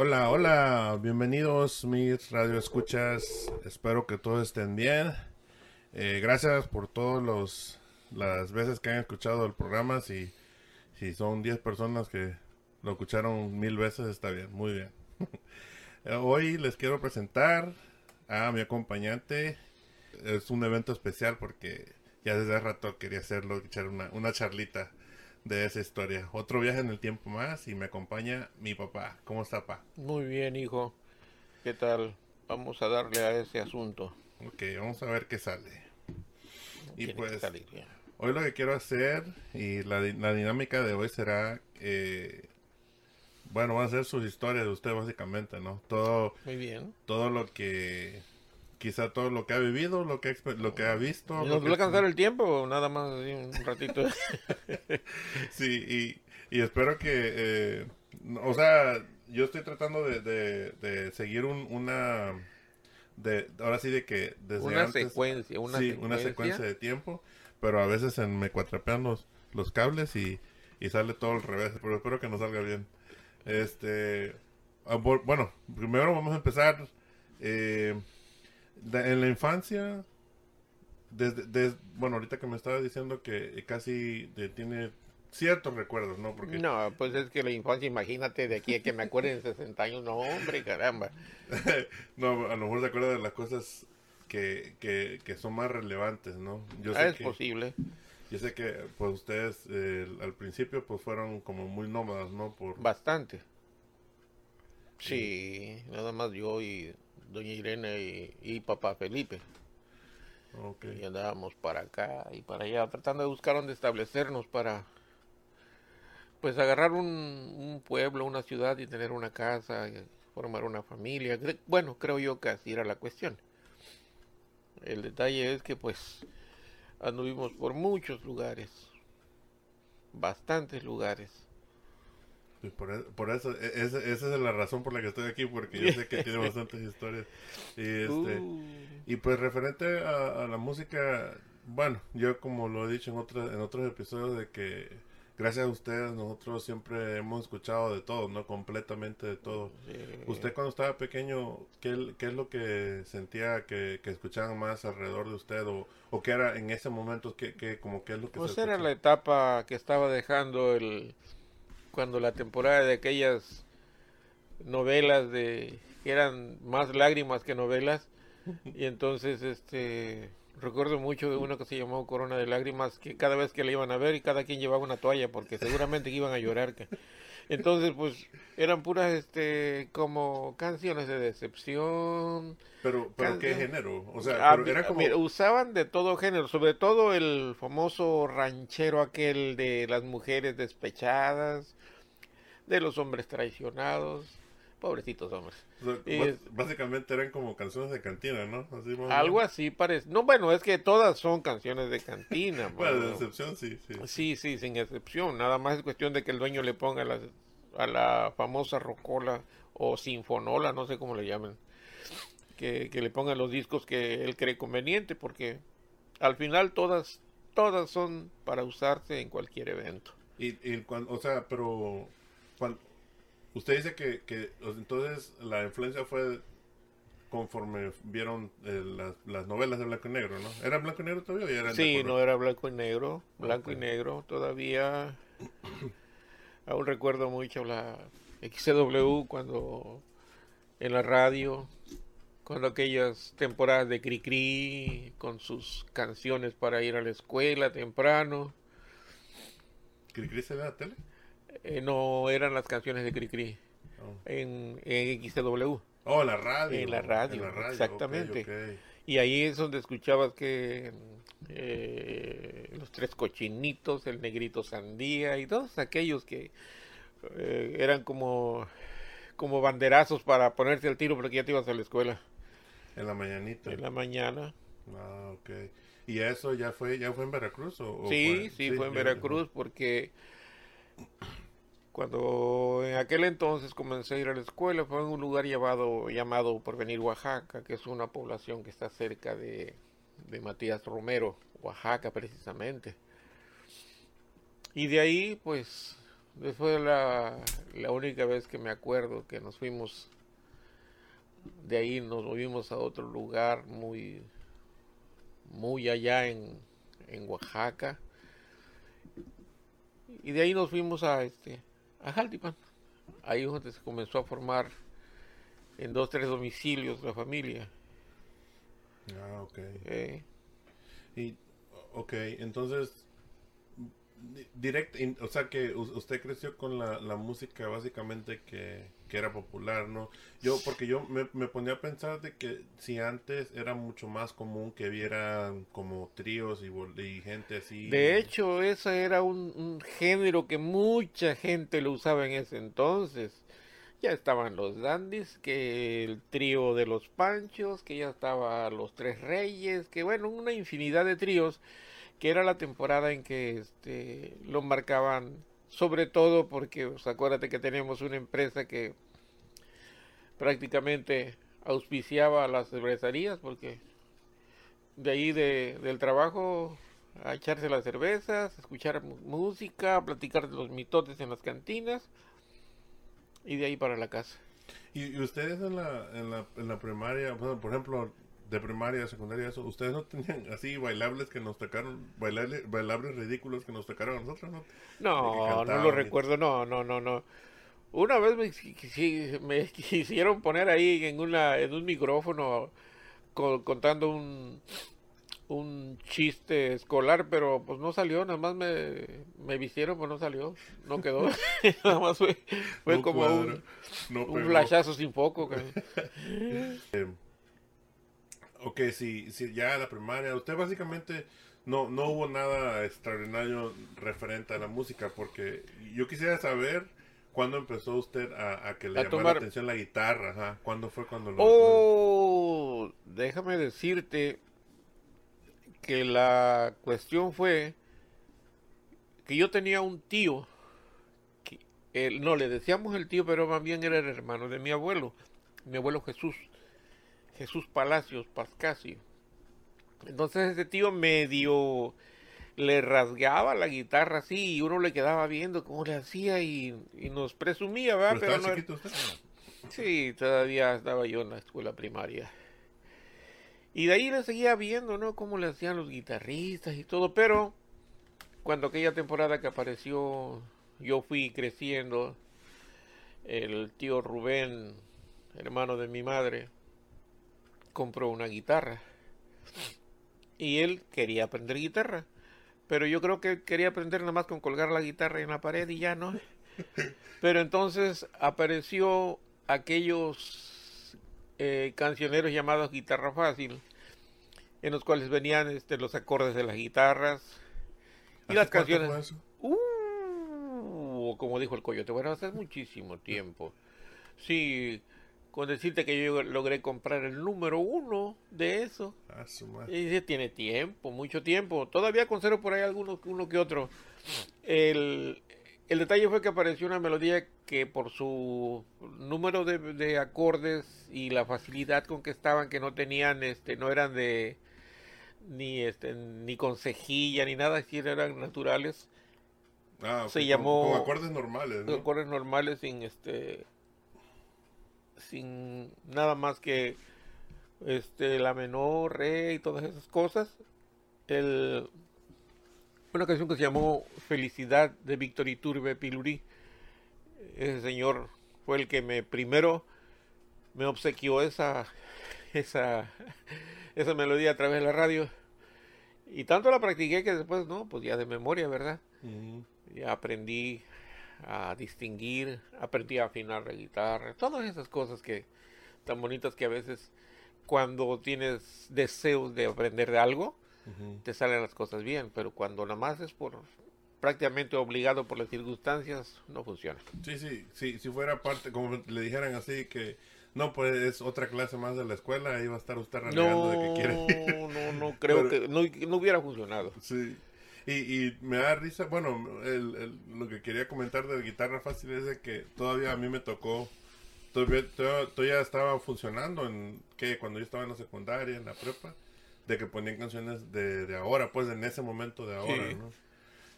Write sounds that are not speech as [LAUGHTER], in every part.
Hola, hola, bienvenidos mis radioescuchas. Espero que todos estén bien. Eh, gracias por todas las veces que han escuchado el programa. Si, si son 10 personas que lo escucharon mil veces, está bien, muy bien. [LAUGHS] Hoy les quiero presentar a mi acompañante. Es un evento especial porque ya desde hace rato quería hacerlo, echar una, una charlita de esa historia. Otro viaje en el tiempo más y me acompaña mi papá. ¿Cómo está, papá? Muy bien, hijo. ¿Qué tal? Vamos a darle a ese asunto. Ok, vamos a ver qué sale. y pues, hoy lo que quiero hacer y la, dinámica de hoy será, eh, bueno, va a ser sus historias de usted básicamente, ¿no? Todo, Muy bien. Todo lo que quizá todo lo que ha vivido, lo que, lo que ha visto. ¿Nos va a alcanzar el tiempo nada más un ratito? [LAUGHS] sí, y, y, espero que, eh, o sea, yo estoy tratando de, de, seguir un, una, de, ahora sí de que desde una secuencia, una sí, una secuencia de tiempo, pero a veces en, me cuatrapean los, los cables y, y sale todo al revés, pero espero que nos salga bien. Este, ah, bueno, primero vamos a empezar. Eh, en la infancia, desde, bueno, ahorita que me estaba diciendo que casi tiene ciertos recuerdos, ¿no? Porque... No, pues es que la infancia, imagínate de aquí a que me acuerden en 60 años, no, hombre, caramba. [LAUGHS] no, a lo mejor se acuerda de las cosas que, que, que son más relevantes, ¿no? Yo sé es posible. Yo sé que, pues, ustedes al principio, pues, fueron como muy nómadas, ¿no? Por... Bastante. Sí, nada más yo y doña Irene y, papá Felipe. Y andábamos para acá y para allá, tratando de buscar dónde establecernos para, pues, agarrar un, pueblo, una ciudad y tener una casa, formar una familia. Bueno, creo yo que así era la cuestión. El detalle es que, pues, anduvimos por muchos lugares, bastantes lugares por, e, por, eso, e, esa, es la razón por la que estoy aquí, porque yo sé que [LAUGHS] tiene bastantes historias. Y, este, uh. y pues referente a, la música, bueno, yo como lo he dicho en, otros en otros episodios, de que gracias a ustedes nosotros siempre hemos escuchado de todo, ¿no? Completamente de todo. Usted cuando estaba pequeño, ¿qué, ¿qué, es lo que sentía que, que escuchaban más alrededor de usted? ¿O, o qué era en ese momento, qué, qué, como qué es lo que Pues era la etapa que estaba dejando el cuando la temporada de aquellas novelas de que eran más lágrimas que novelas y entonces este recuerdo mucho de uno que se llamó Corona de Lágrimas que cada vez que la iban a ver y cada quien llevaba una toalla porque seguramente iban a llorar entonces pues eran puras este como canciones de decepción pero pero qué género o sea ah, era como... usaban de todo género sobre todo el famoso ranchero aquel de las mujeres despechadas de los hombres traicionados. Pobrecitos hombres. básicamente eran como canciones de cantina, ¿no? algo así parece. No, bueno, es que todas son canciones de cantina. [LAUGHS] bueno, de excepción sí, sí. Sí, sí, sin excepción. Nada más es cuestión de que el dueño le ponga la, a la famosa rocola o sinfonola, no sé cómo le llaman. Que, que le ponga los discos que él cree conveniente, porque al final todas, todas son para usarse en cualquier evento. Y, y o sea, pero usted dice que, que entonces la influencia fue conforme vieron eh, las, novelas de blanco y negro, ¿no? ¿Era blanco y negro todavía? Era sí, no era blanco y negro, blanco y negro todavía. [COUGHS] Aún recuerdo mucho la XCW cuando en la radio, cuando aquellas temporadas de Cricri con sus canciones para ir a la escuela temprano. ¿Cricri se ve la tele? Eh, no eran las canciones de Cricri oh. en, en XTW. Oh, la radio. En la radio, exactamente. Y ahí es donde escuchabas que eh, los tres cochinitos, el negrito sandía y todos aquellos que eh, eran como como banderazos para ponerse al tiro porque ya te ibas a la escuela. En la mañanita. En la mañana. Ah, ok. ¿Y eso ya fue, ya fue en Veracruz? O, sí, sí, fue en Veracruz porque cuando en aquel entonces comencé a ir a la escuela fue en un lugar llamado, llamado Porvenir, Oaxaca, que es una población que está cerca de, de Matías Romero, Oaxaca precisamente. Y de ahí, pues, fue la, la única vez que me acuerdo que nos fuimos, de ahí nos movimos a otro lugar muy, muy allá en, en Oaxaca. Y de ahí nos fuimos a este a Jaltipan. Ahí es donde se comenzó a formar en dos, tres domicilios la familia. Ah, ok. Eh. Y, ok, entonces, direct, o sea que usted creció con la, la música básicamente que, que, era popular, ¿no? Yo, porque yo me, me, ponía a pensar de que si antes era mucho más común que vieran como tríos y, y gente así. De hecho, ese era un, un, género que mucha gente lo usaba en ese entonces. Ya estaban los dandies, que el trío de los panchos, que ya estaba los tres reyes, que bueno, una infinidad de tríos que era la temporada en que este, lo marcaban, sobre todo porque, pues, acuérdate que tenemos una empresa que prácticamente auspiciaba las cervecerías, porque de ahí de, del trabajo a echarse las cervezas, escuchar música, platicar de los mitotes en las cantinas y de ahí para la casa. ¿Y, ustedes en la, en la, en la primaria, por ejemplo, de primaria, secundaria, eso, ustedes no tenían así bailables que nos tocaron, bailables, bailables ridículos que nos tocaron a nosotros, ¿no? No, no lo recuerdo, no, no, no, no. Una vez me, me, [LAUGHS] quisieron poner ahí en una en un micrófono contando un un chiste escolar, pero pues no salió, nada más me, me vistieron, pues no salió, no quedó, [LAUGHS] [LAUGHS] nada más fue, fue como un, un flashazo sin foco. eh, Ok, sí, sí, ya la primaria. Usted básicamente no, no hubo nada extraordinario referente a la música, porque yo quisiera saber cuándo empezó usted a, que le llamara la atención la guitarra. Ajá. ¿Cuándo fue cuando lo... Oh, déjame decirte que la cuestión fue que yo tenía un tío, que, no le decíamos el tío, pero más bien era el hermano de mi abuelo, mi abuelo Jesús. Jesús Palacios Pascasio. Entonces ese tío medio le rasgaba la guitarra así y uno le quedaba viendo cómo le hacía y, nos presumía, ¿verdad? Pero, no Sí, todavía estaba yo en la escuela primaria. Y de ahí le seguía viendo, ¿no? Cómo le hacían los guitarristas y todo, pero cuando aquella temporada que apareció, yo fui creciendo, el tío Rubén, hermano de mi madre, compró una guitarra. Y él quería aprender guitarra. Pero yo creo que quería aprender nada más con colgar la guitarra en la pared y ya no. [LAUGHS] Pero entonces apareció aquellos eh, cancioneros llamados guitarra fácil, en los cuales venían este, los acordes de las guitarras y las canciones. Uh, como dijo el coyote, bueno, hace muchísimo tiempo. Sí, con decirte que yo logré comprar el número uno de eso. Ah, y dice, tiene tiempo, mucho tiempo. Todavía conservo por ahí algunos uno que otro. El, el detalle fue que apareció una melodía que por su número de, de, acordes y la facilidad con que estaban, que no tenían, este, no eran de ni este, ni con cejilla ni nada, si eran naturales. Ah, se llamó con, acordes normales, ¿no? acordes normales sin este sin nada más que este la menor, re y todas esas cosas. El, una canción que se llamó Felicidad de Víctor Iturbe Pilurí. Ese señor fue el que me primero me obsequió esa esa esa melodía a través de la radio. Y tanto la practiqué que después, no, pues ya de memoria, ¿verdad? Ya aprendí a distinguir, aprendí a afinar la guitarra, todas esas cosas que tan bonitas que a veces cuando tienes deseos de aprender de algo, te salen las cosas bien, pero cuando nada más es por prácticamente obligado por las circunstancias, no funciona. Sí, sí, sí, si fuera parte, como le dijeran así, que no, pues es otra clase más de la escuela, ahí va a estar usted renegando No, de que quiere. no, no creo Pero- que no, no hubiera funcionado. Sí. Y, y me da risa, bueno, el, el- lo que quería comentar de guitarra fácil es de que todavía a mí me tocó, todavía, todavía, estaba funcionando en, que Cuando yo estaba en la secundaria, en la prepa, de que ponían canciones de, de ahora, pues en ese momento de ahora, Sí. ¿no?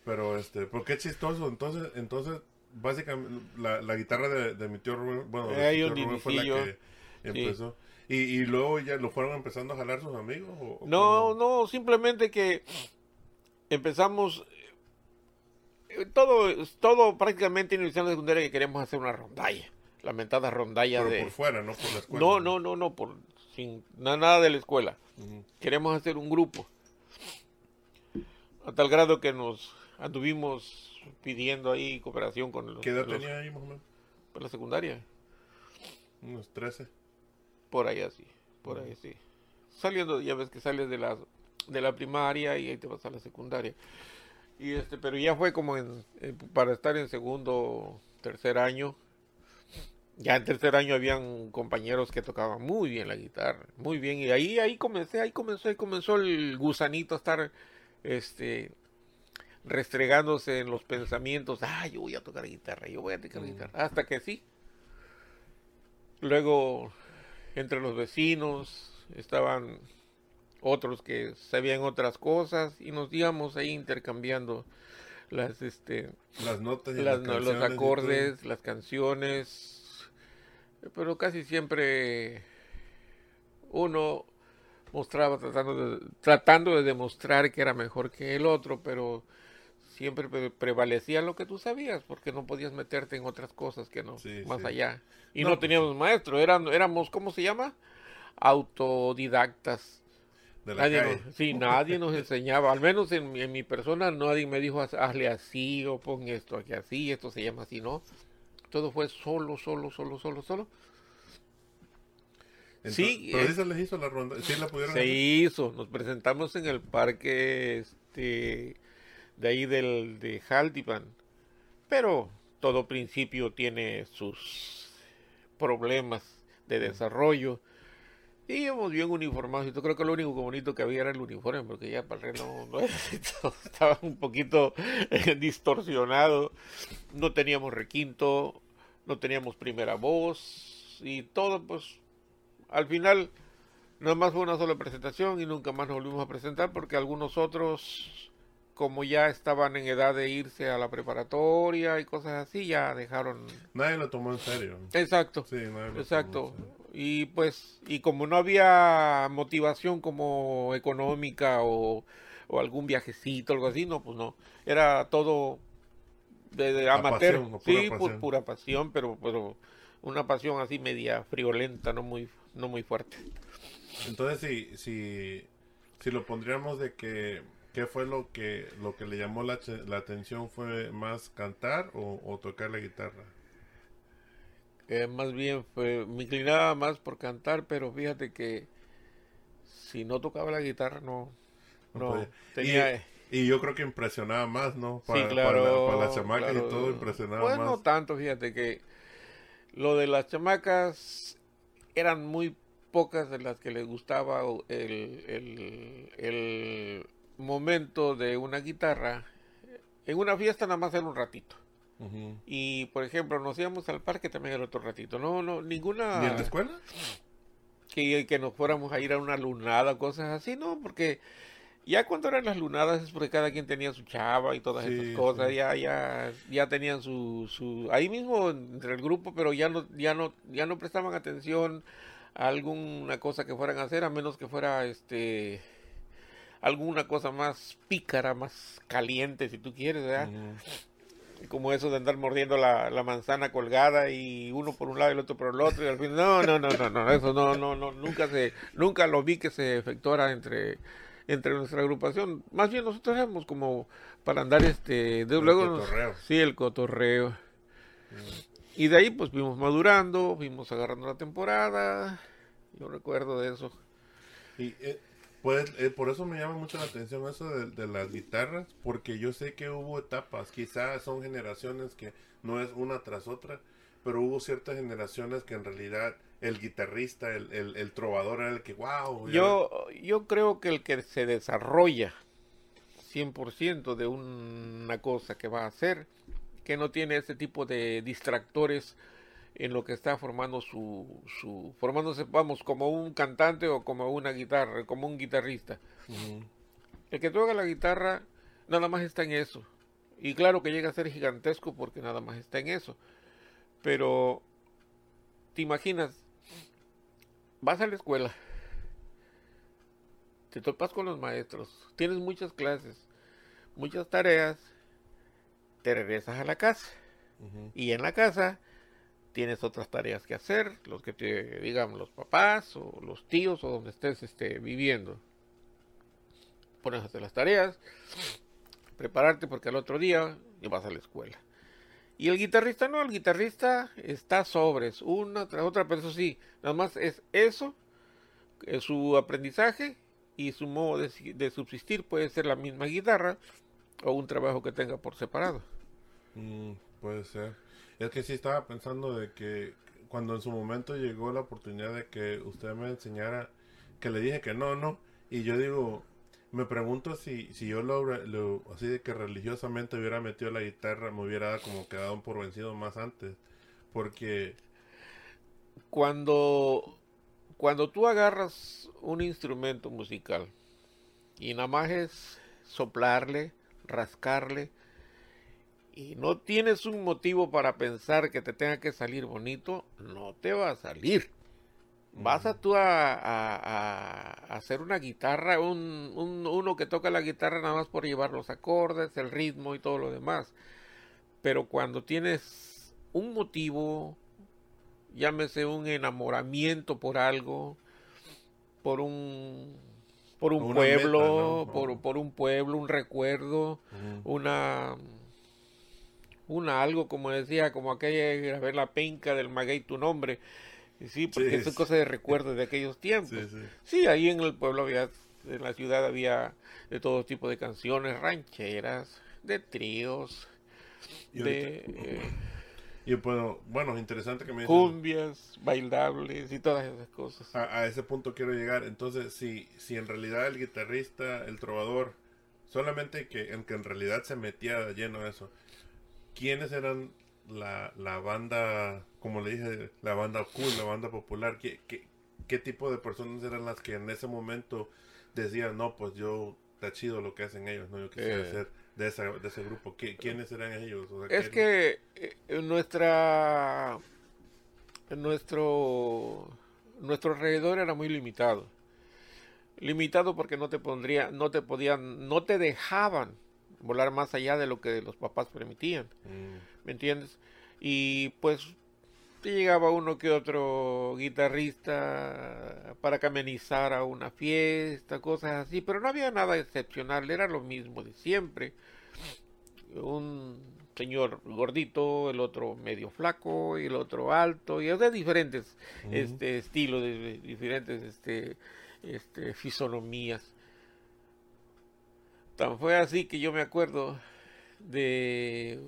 Pero, este, ¿por qué chistoso? Entonces, entonces básicamente, la, la guitarra de, de mi tío Rubén, bueno, tío Rubén fue la que Sí. empezó. Y, y luego ya lo fueron empezando a jalar sus amigos. ¿o- o No, cómo? no, simplemente que empezamos eh, todo, todo prácticamente en la secundaria que queremos hacer una rondalla, lamentada rondalla Pero de por fuera, no por la escuela. no, no, no, no, por sin na- nada de la escuela. Queremos hacer un grupo. A tal grado que nos anduvimos pidiendo ahí cooperación con los, ¿Qué edad los- tenía ahí, más o menos? por la secundaria. Unos 13. Por ahí así, por ahí sí. Saliendo, ya ves que sales de la, de la primaria y ahí te vas a la secundaria. Y este, pero ya fue como en, para estar en segundo, tercer año. Ya en tercer año habían compañeros que tocaban muy bien la guitarra, muy bien. Y ahí, ahí comencé, ahí comenzó, ahí comenzó el gusanito a estar, este, restregándose en los pensamientos. Ah, yo voy a tocar guitarra, yo voy a tocar Mm. guitarra. Hasta que sí. Luego entre los vecinos estaban otros que sabían otras cosas y nos íbamos ahí intercambiando las este Las notas y las- las no, los y acordes las canciones pero casi siempre uno mostraba tratando de, tratando de demostrar que era mejor que el otro pero siempre pre- prevalecía lo que tú sabías porque no podías meterte en otras cosas que no Sí, más sí. allá. Y No, no, pues teníamos maestro eran éramos cómo se llama autodidactas De la Nadie calle. nos, sí, nadie nos enseñaba, al menos en, mi- en mi persona nadie me dijo "Haz- hazle así o pon esto aquí así, esto se llama así, ¿no? Todo fue solo, solo, solo, solo, solo. Entonces- sí, Pero eh, se les hizo la ronda. Sí la pudieron Se hacer? hizo, nos presentamos en el parque este, de ahí del, de Haldipan, pero todo principio tiene sus problemas de desarrollo. Y íbamos bien uniformados. Y yo creo que lo único bonito que había era el uniforme, porque ya para el no, no era [LAUGHS] estaba un poquito eh, distorsionado. No teníamos requinto, no teníamos primera voz y todo, pues al final nada más fue una sola presentación y nunca más nos volvimos a presentar porque algunos otros, como ya estaban en edad de irse a la preparatoria y cosas así, ya dejaron. Nadie lo tomó en serio. Exacto. Sí, nadie lo tomó Exacto. en serio. Y pues, y como no había motivación como económica o, o algún viajecito, algo así, no, pues no. Era todo de, de amateur. pasión, pura sí, pasión. pura pasión, pero, pero una pasión así media friolenta, no muy, no muy fuerte. Entonces, si, si, si lo pondríamos de que, ¿qué fue lo que, lo que le llamó la, la atención? ¿Fue más cantar o, o tocar la guitarra? Eh, más bien fue- me inclinaba más por cantar, pero fíjate que si no tocaba la guitarra no, No tenía... Y yo creo que impresionaba más, ¿no? Para, sí, claro. para, la- para las chamacas claro. y todo impresionaba Pues más. no tanto, fíjate que lo de las chamacas eran muy pocas de las que les gustaba el, el, el momento de una guitarra. En una fiesta nada más era un ratito. Y por ejemplo, nos íbamos al parque también era otro ratito. No, no, ninguna ¿Ni en la escuela? que, que nos fuéramos a ir a una lunada, cosas así, ¿no? Porque ya cuando eran las lunadas es porque cada quien tenía su chava y todas Sí, esas cosas, sí. ya, ya, ya tenían su, su, ahí mismo entre el grupo, pero ya no, ya no, ya no prestaban atención a alguna cosa que fueran a hacer, a menos que fuera este alguna cosa más pícara, más caliente, si tú quieres, ¿verdad? Como eso de andar mordiendo la, la manzana colgada y uno por un lado y el otro por el otro y al fin no no no no no eso no no no nunca se nunca lo vi que se efectuara entre entre nuestra agrupación. Más bien nosotros éramos como para andar este de El luego nos- cotorreo. sí el cotorreo. Y de ahí pues fuimos madurando fuimos agarrando la temporada yo recuerdo de eso. Y, eh, Pues eh, por eso me llama mucho la atención eso de, de, las guitarras, porque yo sé que hubo etapas, quizás son generaciones que no es una tras otra, pero hubo ciertas generaciones que en realidad el guitarrista, el, el, el trovador era el que, wow. Yo, yo creo que el que se desarrolla 100% de una cosa que va a hacer, que no tiene ese tipo de distractores en lo que está formando su, su formándose, vamos, como un cantante o como una guitarra, como un guitarrista. El que toca la guitarra nada más está en eso. Y claro que llega a ser gigantesco porque nada más está en eso. Pero, ¿te imaginas? Vas a la escuela, te topas con los maestros, tienes muchas clases, muchas tareas, te regresas a la casa. Y en la casa tienes otras tareas que hacer, los que te digan los papás o los tíos o donde estés este, viviendo. Pones las tareas, prepararte porque al otro día vas a la escuela. Y el guitarrista no, el guitarrista está sobres, una tras otra, pero eso sí, nada más es eso, es su aprendizaje y su modo de, subsistir puede ser la misma guitarra o un trabajo que tenga por separado. Mm, puede ser. Es que sí estaba pensando de que cuando en su momento llegó la oportunidad de que usted me enseñara, que le dije que no, no, y yo digo, me pregunto si, si yo lo, así de que religiosamente hubiera metido la guitarra, me hubiera como quedado por vencido más antes. Porque cuando, cuando tú agarras un instrumento musical y nada más es soplarle, rascarle, y no tienes un motivo para pensar que te tenga que salir bonito, no te va a salir. Vas a tú a, hacer una guitarra, un, uno que toca la guitarra nada más por llevar los acordes, el ritmo y todo lo demás. Pero cuando tienes un motivo, llámese un enamoramiento por algo, por un por un pueblo, por, por, un pueblo, un recuerdo, una una algo como decía, como aquella ver la penca del maguey tu nombre Sí, porque es cosa de recuerdo de aquellos tiempos. Sí, ahí en el pueblo había, en la ciudad había de todo tipo de canciones rancheras, de tríos, de... Eh, y bueno, bueno, interesante que me Cumbias, bailables y todas esas cosas. A, ese punto quiero llegar. Entonces, si, si en realidad el guitarrista, el trovador, solamente que en que en realidad se metía lleno de eso, ¿quiénes eran la, la banda, como le dije, la banda cool, la banda popular, ¿qué, qué, qué tipo de personas eran las que en ese momento decían, no, pues yo, está chido lo que hacen ellos, no, yo quisiera eh. ser de, de ese grupo. ¿Qué, ¿Quiénes eran ellos? es que eh, en nuestra, en nuestro, nuestro alrededor era muy limitado. Limitado porque no te pondría, no te podían, no te dejaban volar más allá de lo que los papás permitían. Mm. ¿Me entiendes? Y pues llegaba uno que otro guitarrista para camenizar a una fiesta, cosas así, pero no había nada excepcional, era lo mismo de siempre. Un señor gordito, el otro medio flaco y el otro alto, y de diferentes este, estilos, de, diferentes este, este, fisonomías. Tan fue así que yo me acuerdo de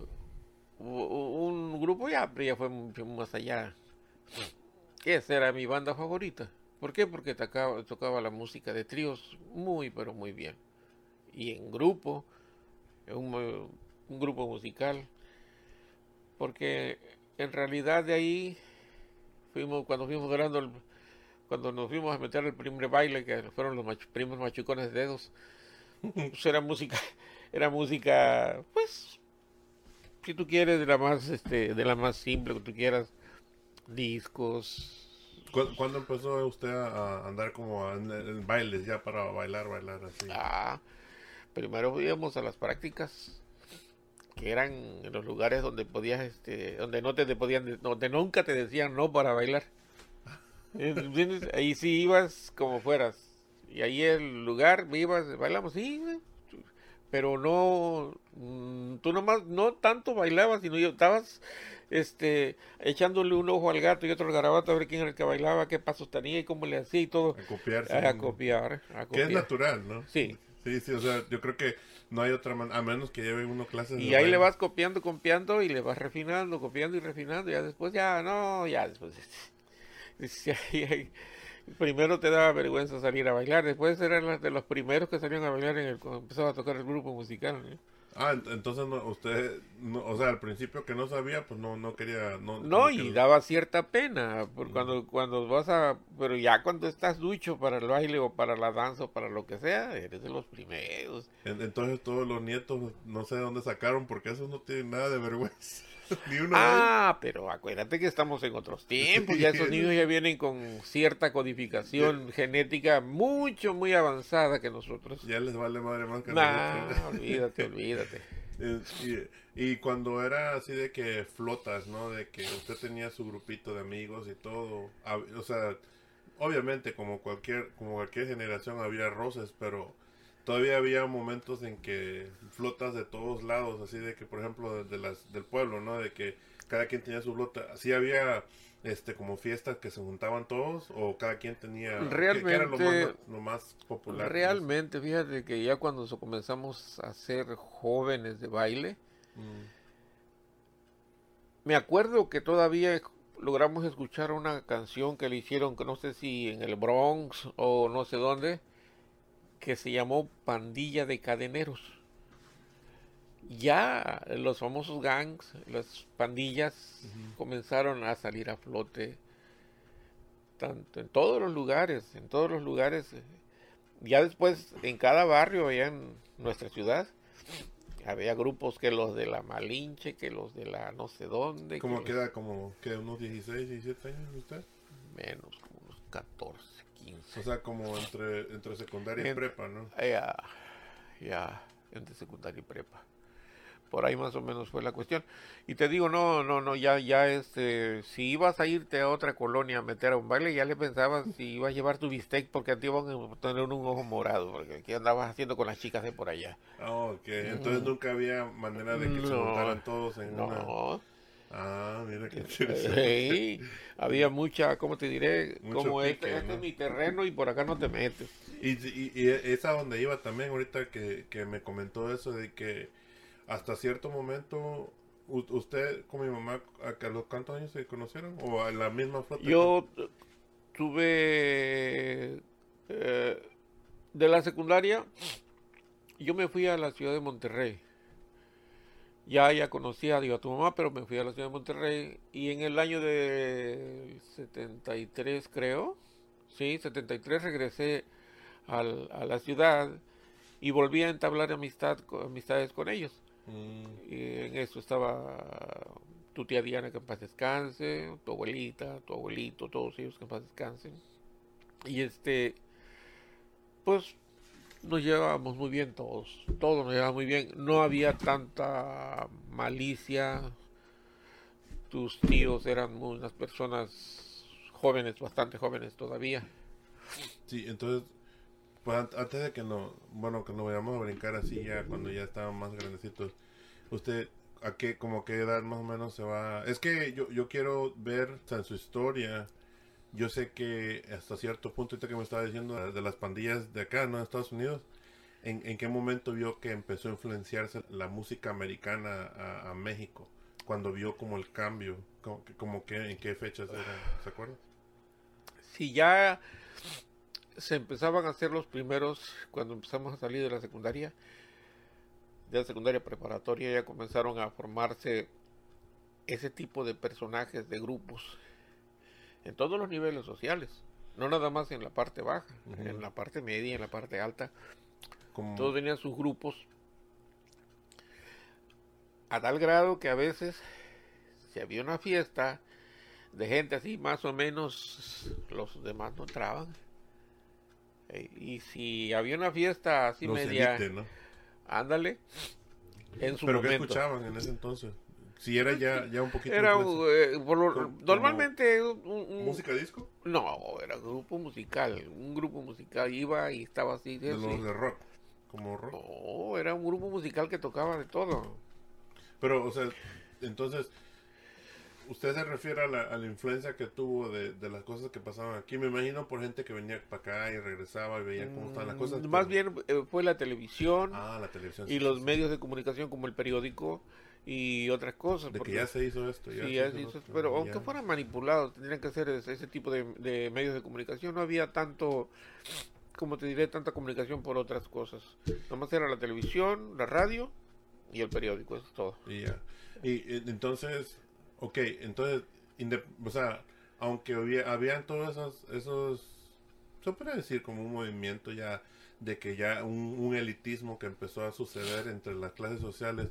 un grupo ya, pero ya fue mucho más allá. Esa era mi banda favorita. ¿Por qué? Porque tocaba, tocaba la música de tríos muy, pero muy bien. Y en grupo, un, un grupo musical. Porque en realidad de ahí fuimos, cuando fuimos grabando, cuando nos fuimos a meter el primer baile, que fueron los primos machucones de dedos, [LAUGHS] era música, era música, pues, si tú quieres, de la más, este, de la más simple que tú quieras, discos. ¿Cuándo empezó usted a andar como en, bailes ya para bailar, bailar así? Ah, primero íbamos a las prácticas que eran en los lugares donde podías, este, donde no te, podían, donde nunca te decían no para bailar. [LAUGHS] Ahí sí ibas como fueras y ahí el lugar, vivas, bailamos, sí, pero no, mm, tú nomás, no tanto bailabas, sino yo estabas este, echándole un ojo al gato y otro al garabato a ver quién era el que bailaba, qué pasos tenía y cómo le hacía y todo. A copiarse. A ¿no? copiar, a Que es copiar. natural, ¿no? Sí. Sí, sí, o sea, yo creo que no hay otra manera, a menos que lleve uno clases de Y ahí le vas copiando, copiando y le vas refinando, copiando y refinando. Ya después, ya, no, ya después. [LAUGHS] ya, ya, primero te daba vergüenza salir a bailar, después eran de los primeros que salían a bailar en el, cuando empezaba a tocar el grupo musical. Ah, ent- entonces no, usted, no, o sea, al principio que no sabía, pues no, no quería, no. Y daba cierta pena, por cuando, cuando vas a, pero ya cuando estás ducho para el baile o para la danza o para lo que sea, eres de los primeros. en- Entonces todos los nietos, no sé de dónde sacaron, porque esos no tienen nada de vergüenza. [LAUGHS] Ni uno de Ah, pero acuérdate que estamos en otros tiempos, ya esos niños ya vienen con cierta codificación genética mucho, muy avanzada que nosotros. Ya les vale madre más que Nah, nosotros. [LAUGHS] olvídate, olvídate. Y, y cuando era así de que flotas, ¿no? De que usted tenía su grupito de amigos y todo. O sea, obviamente como cualquier, como cualquier generación había roces, pero todavía había momentos en que flotas de todos lados, así de que, por ejemplo, de, de las, del pueblo, ¿no? De que cada quien tenía su flota. Así había este como fiestas que se juntaban todos o cada quien tenía ¿qué- qué era lo Realmente- más, lo más popular Realmente, fíjate que ya cuando comenzamos a ser jóvenes de baile, Mm. me acuerdo que todavía logramos escuchar una canción que le hicieron, que no sé si en el Bronx o no sé dónde, que se llamó Pandilla de Cadeneros. Ya los famosos gangs, las pandillas comenzaron a salir a flote tanto en todos los lugares, en todos los lugares. Ya después en cada barrio allá en nuestra ciudad había grupos que los de la Malinche, que los de la no sé dónde, que ¿Cómo los- queda? Como que unos 16, 17 años usted? menos, como unos 14, 15. O sea, como entre, entre secundaria y prepa, ¿no? Ya, ya, entre secundaria y prepa. Por ahí más o menos fue la cuestión. Y te digo, no, no, no, ya, ya, este, si ibas a irte a otra colonia a meter a un baile, ya le pensabas si ibas a llevar tu bistec porque te iban a tener un ojo morado, porque ¿qué andabas haciendo con las chicas de por allá? Ah, ok. Entonces nunca había manera de que se No, juntaran todos en una... Ah, mira qué interesante. Sí, había mucha, ¿cómo te diré? Mucho Como pique, este, este ¿no? es mi terreno y por acá no te metes. Y, y, y esa donde iba también, ahorita que, que me comentó eso de que hasta cierto momento usted con mi mamá, ¿a, los cuántos años se conocieron? ¿O a la misma flota? Yo eh, tuve eh, de la secundaria, yo me fui a la ciudad de Monterrey. Ya ya conocía digo, a tu mamá, pero me fui a la ciudad de Monterrey y en el año de 73 creo, sí, 73 regresé al- a la ciudad y volví a entablar amistad, amistades con ellos. Mm, Y en eso estaba tu tía Diana, que en paz descanse, tu abuelita, tu abuelito, todos ellos que en paz descansen. Y este, pues nos llevábamos muy bien todos, todos nos llevábamos muy bien. No había tanta malicia. Tus tíos eran unas personas jóvenes, bastante jóvenes todavía. Sí, entonces, pues an- antes de que no, bueno, que nos vayamos a brincar así ya cuando ya estaban más grandecitos, usted, ¿a qué, como qué edad más o menos se va? Es que yo, yo quiero ver o su historia, yo sé que hasta cierto punto, ahorita que me estaba diciendo de las pandillas de acá, ¿no? De Estados Unidos, ¿en, qué momento vio que empezó a influenciarse la música americana a, México? Cuando vio como el cambio, como, que- ¿en qué fechas era? ¿Se acuerda? si ya se empezaban a hacer los primeros, cuando empezamos a salir de la secundaria, de la secundaria preparatoria, ya comenzaron a formarse ese tipo de personajes, de grupos, en todos los niveles sociales, no nada más en la parte baja, en la parte media, en la parte alta, Como, todos tenían sus grupos, a tal grado que a veces, si había una fiesta de gente así, más o menos, los demás no entraban. Eh, Y si había una fiesta así los media, elite, ¿no? ándale, en su ¿Pero qué escuchaban en ese entonces? Si era ya, ya un poquito... Era eh, por lo- Como- normalmente un, un- ¿Música disco? no, era grupo musical, un grupo musical iba y estaba así, De los de rock. como rock. No, era un grupo musical que tocaba de todo. Pero, o sea, entonces, usted se refiere a la, a la influencia que tuvo de, de las cosas que pasaban aquí. Me imagino por gente que venía para acá y regresaba y veía cómo estaban las cosas. Mm, Más pero- bien eh, fue la televisión Ah, la televisión. y sí, los sí. medios de comunicación como el periódico y otras cosas. De porque- que ya se hizo esto. Ya Sí, se ya hizo se hizo, otro, pero ya. aunque fueran manipulados, tendrían que ser ese, ese tipo de, de medios de comunicación. No había tanto, como te diré, tanta comunicación por otras cosas. Nomás era la televisión, la radio y el periódico, eso es todo. Y ya. Y eh, entonces, ok, entonces, o sea, aunque había, habían todos esos, esos, se puede decir como un movimiento ya de que ya un, un elitismo que empezó a suceder entre las clases sociales,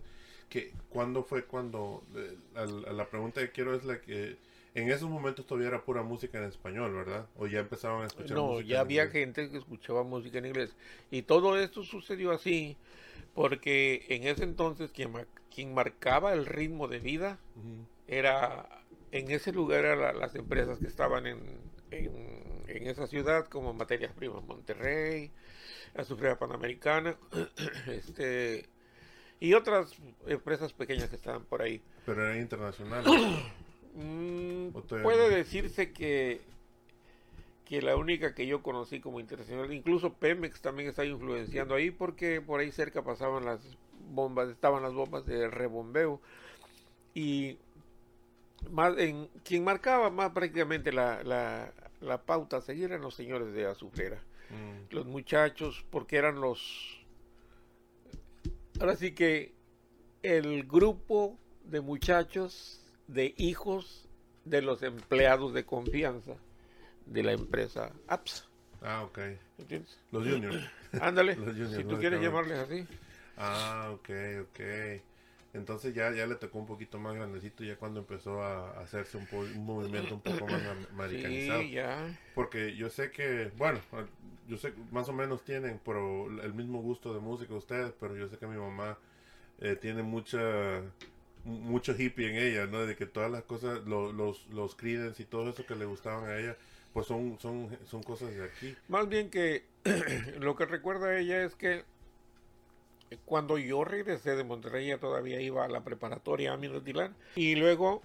que cuando fue cuando, eh, a, a la pregunta que quiero es la que, en esos momentos todavía era pura música en español, ¿verdad? O ya empezaban a escuchar No, música ya en había inglés? gente que escuchaba música en inglés. Y todo esto sucedió así porque en ese entonces quien, quien marcaba el ritmo de vida era en ese lugar eran la- las empresas que estaban en, en, en esa ciudad como materias primas Monterrey Azufrera Panamericana [CLEARS THROAT] este y otras empresas pequeñas que estaban por ahí Pero era internacional. [CLEARS THROAT] Mm, puede no. decirse que que la única que yo conocí como internacional incluso Pemex también está influenciando ahí porque por ahí cerca pasaban las bombas estaban las bombas de rebombeo y más en quien marcaba más prácticamente la, la, la pauta a seguir eran los señores de azufrera Mm. los muchachos porque eran los ahora sí que el grupo de muchachos de hijos de los empleados de confianza de la empresa APSA Ah, ok. ¿entiendes? Los juniors. ándale Los juniors, si tú quieres llamarles así Ah, ok, ok. Entonces ya, ya le tocó un poquito más grandecito ya cuando empezó a hacerse un, un movimiento un poco más am- americanizado. sí ya Porque yo sé que, bueno, yo sé que más o menos tienen pero el mismo gusto de música ustedes, pero yo sé que mi mamá eh, tiene mucha mucho hippie en ella, ¿no? De que todas las cosas, lo- los, los Creedence y todo eso que le gustaban a ella, pues son, son, son cosas de aquí. Más bien que [CLEARS THROAT] lo que recuerda ella es que cuando yo regresé de Monterrey ella todavía iba a la preparatoria a Minotilán y luego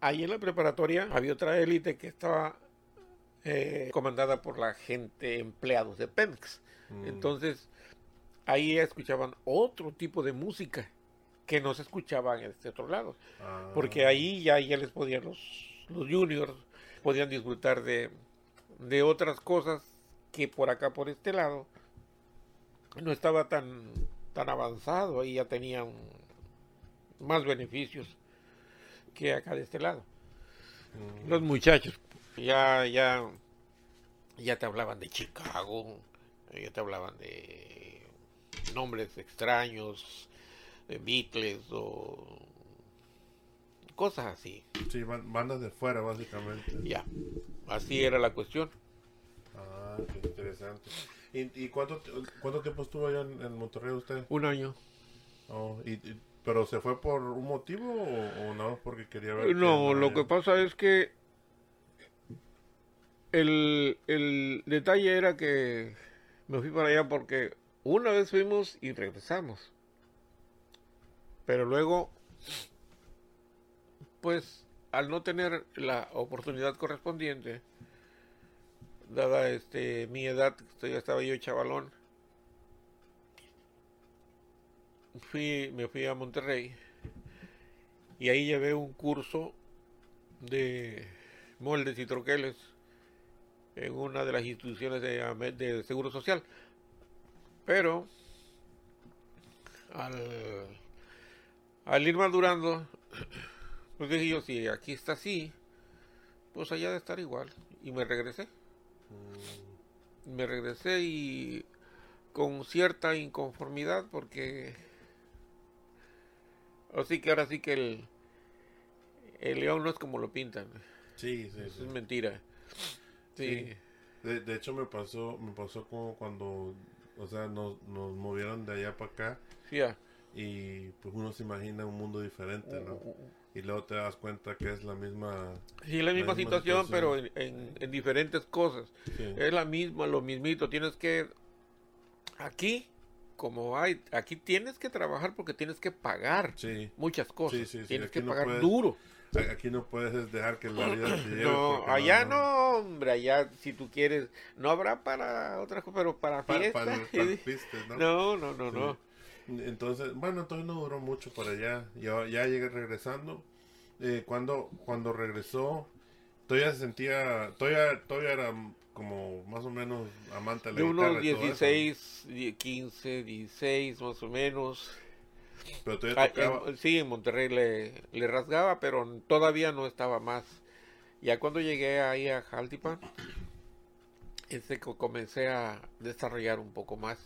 ahí en la preparatoria había otra élite que estaba eh, comandada por la gente empleados de Pemex. Mm. Entonces ahí escuchaban otro tipo de música que no se escuchaba en este otro lado. Ah, Porque ahí ya, ya les podían los, los juniors, podían disfrutar de, de otras cosas que por acá, por este lado, no estaba tan, tan avanzado, ahí ya tenían más beneficios que acá de este lado. mm. Los muchachos ya, ya, ya te hablaban de Chicago, ya te hablaban de nombres extraños, de Beatles o cosas así. Sí, ban- bandas de fuera, básicamente. Ya, así era la cuestión. Ah, qué interesante. ¿Y, y cuánto, cuánto tiempo estuvo allá en, en Monterrey usted? Un año. Oh, y, y- ¿Pero se fue por un motivo o, o no? Porque quería ver. No, lo allá? que pasa es que el, el detalle era que me fui para allá porque una vez fuimos y regresamos. Pero luego, pues, al no tener la oportunidad correspondiente, dada este mi edad, ya estaba yo chavalón, fui, me fui a Monterrey y ahí llevé un curso de moldes y troqueles en una de las instituciones de, de Seguro Social. Pero al, al ir madurando, pues dije yo, si aquí está así, pues allá de estar igual. Y me regresé. Me regresé y con cierta inconformidad porque así que ahora sí que el, el león no es como lo pintan. Sí, sí, Eso sí. es mentira. Sí. Sí. De, de hecho, me pasó me pasó como cuando, o sea, nos, nos movieron de allá para acá y pues uno se imagina un mundo diferente, ¿no? Uh, Y luego te das cuenta que es la misma... Sí, la misma misma situación, situación. pero en, en- en diferentes cosas. sí. Es la misma, lo mismito. Tienes que aquí como hay, aquí tienes que trabajar porque tienes que pagar Sí. muchas cosas. Sí, Tienes que no pagar puedes- duro. Aquí no puedes dejar que la vida te [CLEARS THROAT] lleve. No, allá no, hombre, allá si tú quieres, no habrá para otras cosas, pero para Para, fiesta. para, [LAUGHS] para piste, ¿no? no, no, no, no. Entonces, bueno, entonces no duró mucho para allá. Ya, ya llegué regresando. Eh, cuando, cuando regresó, todavía se sentía, todavía, todavía era como más o menos amante de la De unos y todo eso, 16, die- 15, 16 más o menos. Pero todavía Ah, tocaba. en- sí, en Monterrey le, le rasgaba, pero todavía no estaba más. Ya cuando llegué ahí a Jaltipan, ese co- comencé a desarrollar un poco más.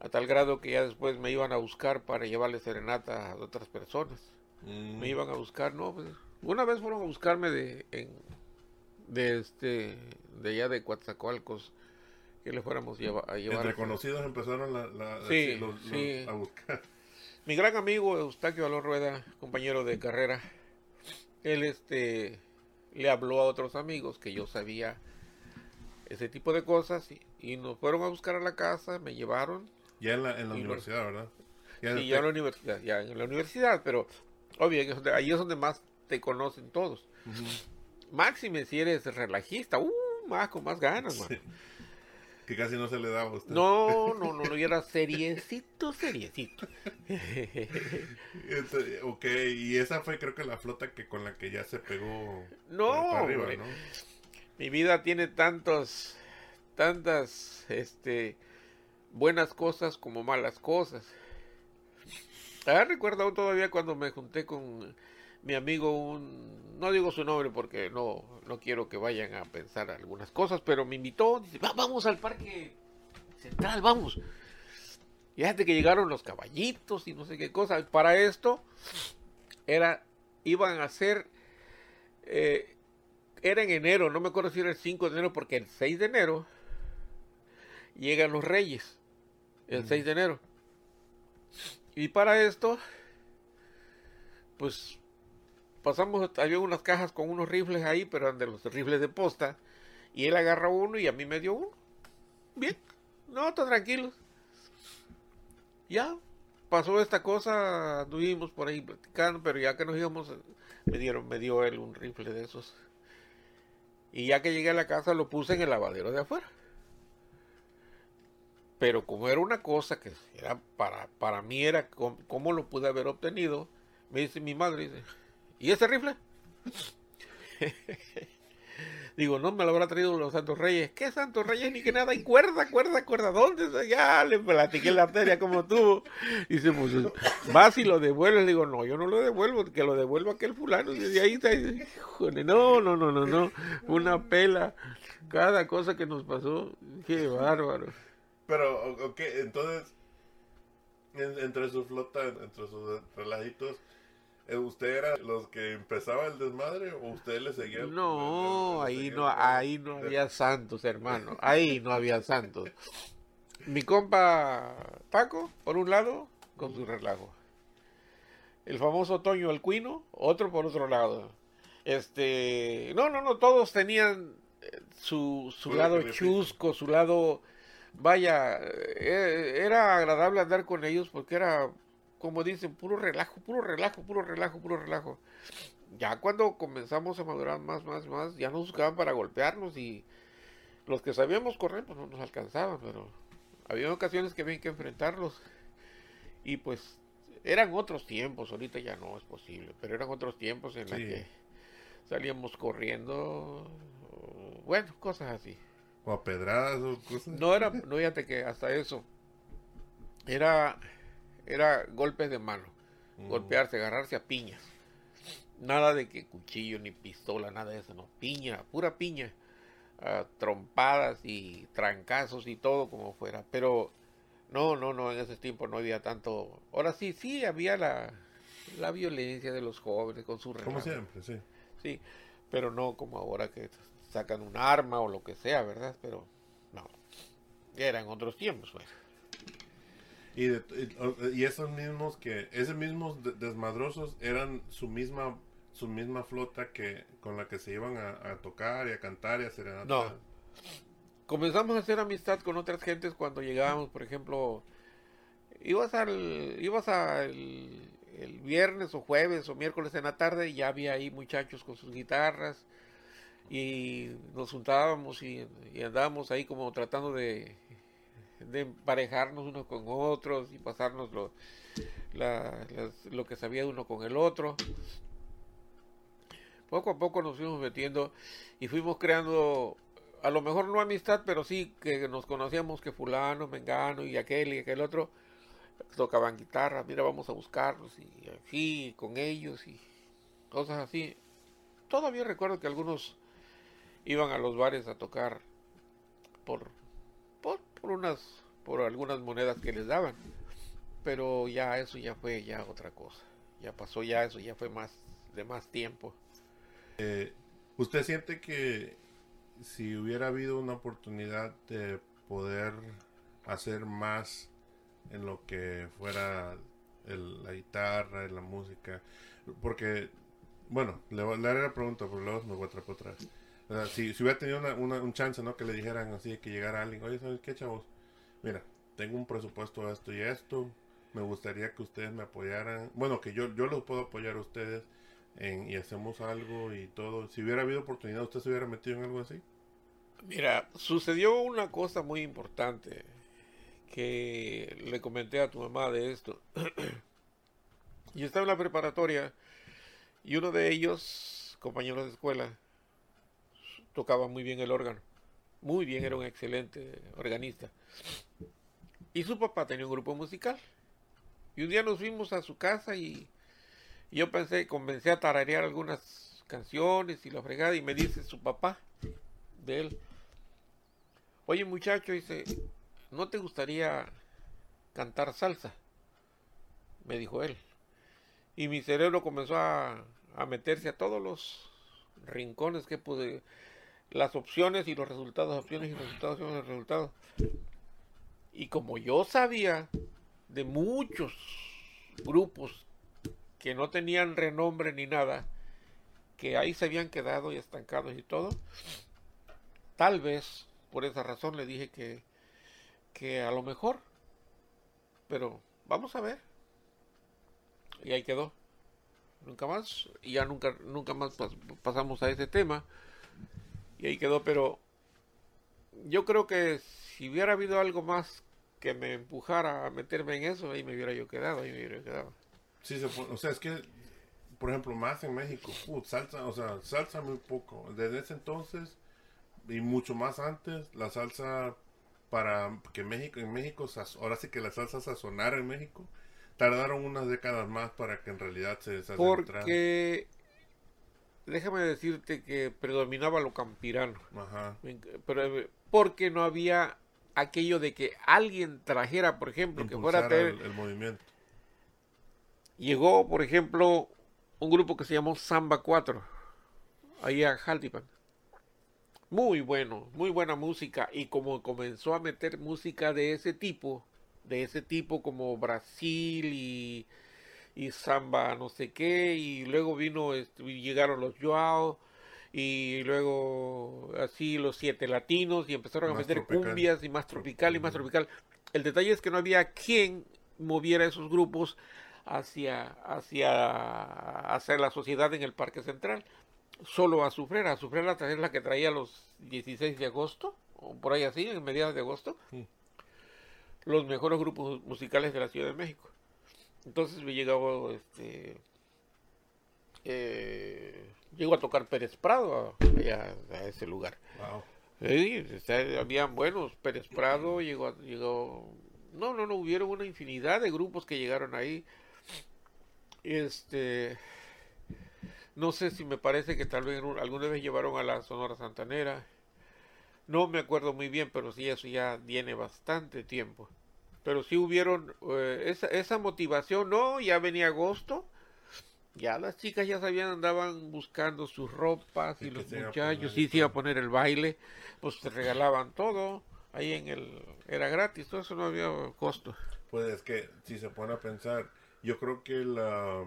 A tal grado que ya después me iban a buscar para llevarle serenata a otras personas. Mm, Me iban a buscar, no, pues, una vez fueron a buscarme de, en- de este, de allá de Coatzacoalcos, que le fuéramos lleva- a llevar. Entre conocidos empezaron la, la- Sí, los- los- sí. a buscar. Mi gran amigo Eustaquio Aló Rueda, compañero de carrera, él este le habló a otros amigos que yo sabía ese tipo de cosas y, y nos fueron a buscar a la casa, me llevaron Ya en la, en la universidad, ¿verdad? Ya en ya en la universidad, ya en la universidad, pero obvio, ahí es donde más te conocen todos. Ujú. Máxime si eres relajista, uh, más con más ganas, man. Sí. Que casi no se le daba a usted. No, no, no, no, yo era [LAUGHS] seriecito, seriecito. Entonces, ok, y esa fue creo que la flota que con la que ya se pegó No, para arriba. ¿no? Mi vida tiene tantos, tantas, este, buenas cosas como malas cosas. Ah, recuerdo aún todavía cuando me junté con mi amigo, un, no digo su nombre porque no, no quiero que vayan a pensar algunas cosas, pero me invitó, dice, "Va- vamos al parque central, vamos. Y fíjate que llegaron los caballitos y no sé qué cosa. Para esto, era, iban a hacer, eh, era en enero, no me acuerdo si era el 5 de enero, porque el 6 de enero llegan los reyes, el Ujú. 6 de enero. Y para esto, pues pasamos, había unas cajas con unos rifles ahí, pero eran de los rifles de posta, y él agarra uno y a mí me dio uno. Bien, no, está tranquilos. Ya, pasó esta cosa, anduvimos por ahí platicando, pero ya que nos íbamos, me dieron, me dio él un rifle de esos. Y ya que llegué a la casa lo puse en el lavadero de afuera. Pero como era una cosa que era para, para mí era cómo lo pude haber obtenido, me dice mi madre, dice, ¿y ese rifle? [LAUGHS] Digo, no me lo habrá traído los Santos Reyes. ¿Qué Santos Reyes? Ni que nada. Y cuerda, cuerda, cuerda. ¿Dónde? Ya le platiqué la arteria como tú. Dice, pues vas y lo devuelves. Digo, no, yo no lo devuelvo, que lo devuelva aquel fulano. Y ahí está. Híjole, no, no, no, no, no. Una pela. Cada cosa que nos pasó. Qué bárbaro. Pero, ok, entonces, en- entre su flota, entre sus relajitos, eh, ¿usted era los que empezaba el desmadre o usted le seguía? el- No, ahí no, ahí no había santos, hermano. Ahí no había santos. Mi compa Paco, por un lado, con su relajo. El famoso Toño el Cuino, otro por otro lado. Este, no, no, no, todos tenían eh, su, su lado chusco, su lado, vaya, eh, era agradable andar con ellos porque era, como dicen, puro relajo, puro relajo, puro relajo, puro relajo. Ya cuando comenzamos a madurar más, más, más, ya nos buscaban para golpearnos y los que sabíamos correr pues no nos alcanzaban, pero había ocasiones que había que enfrentarlos. Y pues eran otros tiempos, ahorita ya no es posible, pero eran otros tiempos en los que salíamos corriendo, bueno, cosas así. O a pedradas o cosas. No era, no fíjate que hasta eso, era, era golpes de mano Mm. golpearse, agarrarse a piñas. Nada de que cuchillo ni pistola, nada de eso, no. Piña, pura piña. Ah, trompadas y trancazos y todo como fuera. Pero no, no, no, en ese tiempo no había tanto. Ahora sí, sí, había la, la violencia de los jóvenes con su Como siempre, sí. Sí, pero no como ahora que sacan un arma o lo que sea, ¿verdad? Pero no. Eran otros tiempos, pues. Y, de- y- y esos mismos que, esos mismos de- desmadrosos eran su misma su misma flota que con la que se iban a, a tocar y a cantar y a hacer No. Comenzamos a hacer amistad con otras gentes cuando llegábamos, por ejemplo, ibas al, ibas al el viernes o jueves o miércoles en la tarde y ya había ahí muchachos con sus guitarras y nos juntábamos y, andábamos ahí como tratando de, emparejarnos unos con otros y pasarnos lo, lo que sabía uno con el otro. Poco a poco nos fuimos metiendo y fuimos creando, a lo mejor no amistad, pero sí que nos conocíamos que fulano, mengano y aquel y aquel otro tocaban guitarra, mira, vamos a buscarlos y así con ellos y cosas así. Todavía recuerdo que algunos iban a los bares a tocar por, por, por unas, por algunas monedas que les daban. Pero ya eso ya fue ya otra cosa. Ya pasó ya eso, ya fue más de más tiempo. Eh, ¿Usted siente que si hubiera habido una oportunidad de poder hacer más en lo que fuera la guitarra, la música. Porque, bueno, le, le haré la pregunta, pero luego me voy a atrapar otra vez. Si, si hubiera tenido una, un chance, ¿no? Que le dijeran así, que llegara alguien, oye, ¿sabes qué, chavos? Mira, tengo un presupuesto de esto y esto. Me gustaría que ustedes me apoyaran. Bueno, que yo, yo los puedo apoyar a ustedes en, y hacemos algo y todo. Si hubiera habido oportunidad, ¿usted se hubiera metido en algo así? Mira, sucedió una cosa muy importante que le comenté a tu mamá de esto. [CLEARS THROAT] y estaba en la preparatoria y uno de ellos, compañeros de escuela, tocaba muy bien el órgano. Muy bien, era un excelente organista. Y su papá tenía un grupo musical. Y un día nos fuimos a su casa y yo pensé, comencé a tararear algunas canciones y la fregada y me dice su papá de él. Oye muchacho, dice, ¿no te gustaría cantar salsa? Me dijo él. Y mi cerebro comenzó a, meterse a todos los rincones que pude, las opciones y los resultados, opciones y resultados, opciones y resultados. Y como yo sabía de muchos grupos que no tenían renombre ni nada, que ahí se habían quedado y estancados y todo, tal vez por esa razón le dije que que a lo mejor, pero vamos a ver. Y ahí quedó. Nunca más, y ya nunca, nunca más pasamos a ese tema. Y ahí quedó, pero yo creo que si hubiera habido algo más que me empujara a meterme en eso, ahí me hubiera yo quedado, ahí me hubiera quedado. Sí, o sea, es que, por ejemplo, más en México, salsa, o sea, salsa muy poco. Desde ese entonces, y mucho más antes, la salsa para que México, en México, ahora sí que la salsa sazonara en México, tardaron unas décadas más para que en realidad se Porque, déjame decirte que predominaba lo campirano. Ajá. Pero, porque no había aquello de que alguien trajera, por ejemplo, que fuera a el, movimiento. Llegó, por ejemplo, un grupo que se llamó Samba 4, ahí a Jaltipan muy bueno, muy buena música. Y como comenzó a meter música de ese tipo, de ese tipo como Brasil y, y samba no sé qué, y luego vino, este, llegaron los Joao, y luego así los siete latinos, y empezaron a meter cumbias y más tropical y más tropical. El detalle es que no había quien moviera esos grupos hacia, hacia hacer la sociedad en el Parque Central solo a sufrir, a sufrir la es la que traía los 16 de agosto, o por ahí así, en mediados de agosto, los mejores grupos musicales de la Ciudad de México. Entonces me llegaba, este, eh, llegó a tocar Pérez Prado allá, a ese lugar. Wow. habían buenos, Pérez Prado llegó, llegó, no, no, no, hubieron una infinidad de grupos que llegaron ahí. Este, no sé si me parece que tal vez alguna vez llevaron a la Sonora Santanera. No me acuerdo muy bien, pero sí, eso ya tiene bastante tiempo. Pero sí hubieron eh, esa, esa motivación, ¿no? Ya venía agosto. Ya las chicas ya sabían, andaban buscando sus ropas y, los muchachos, sí se iba a poner el baile, pues se regalaban todo, ahí en el, era gratis, todo eso no había costo. Pues es que si se pone a pensar, yo creo que la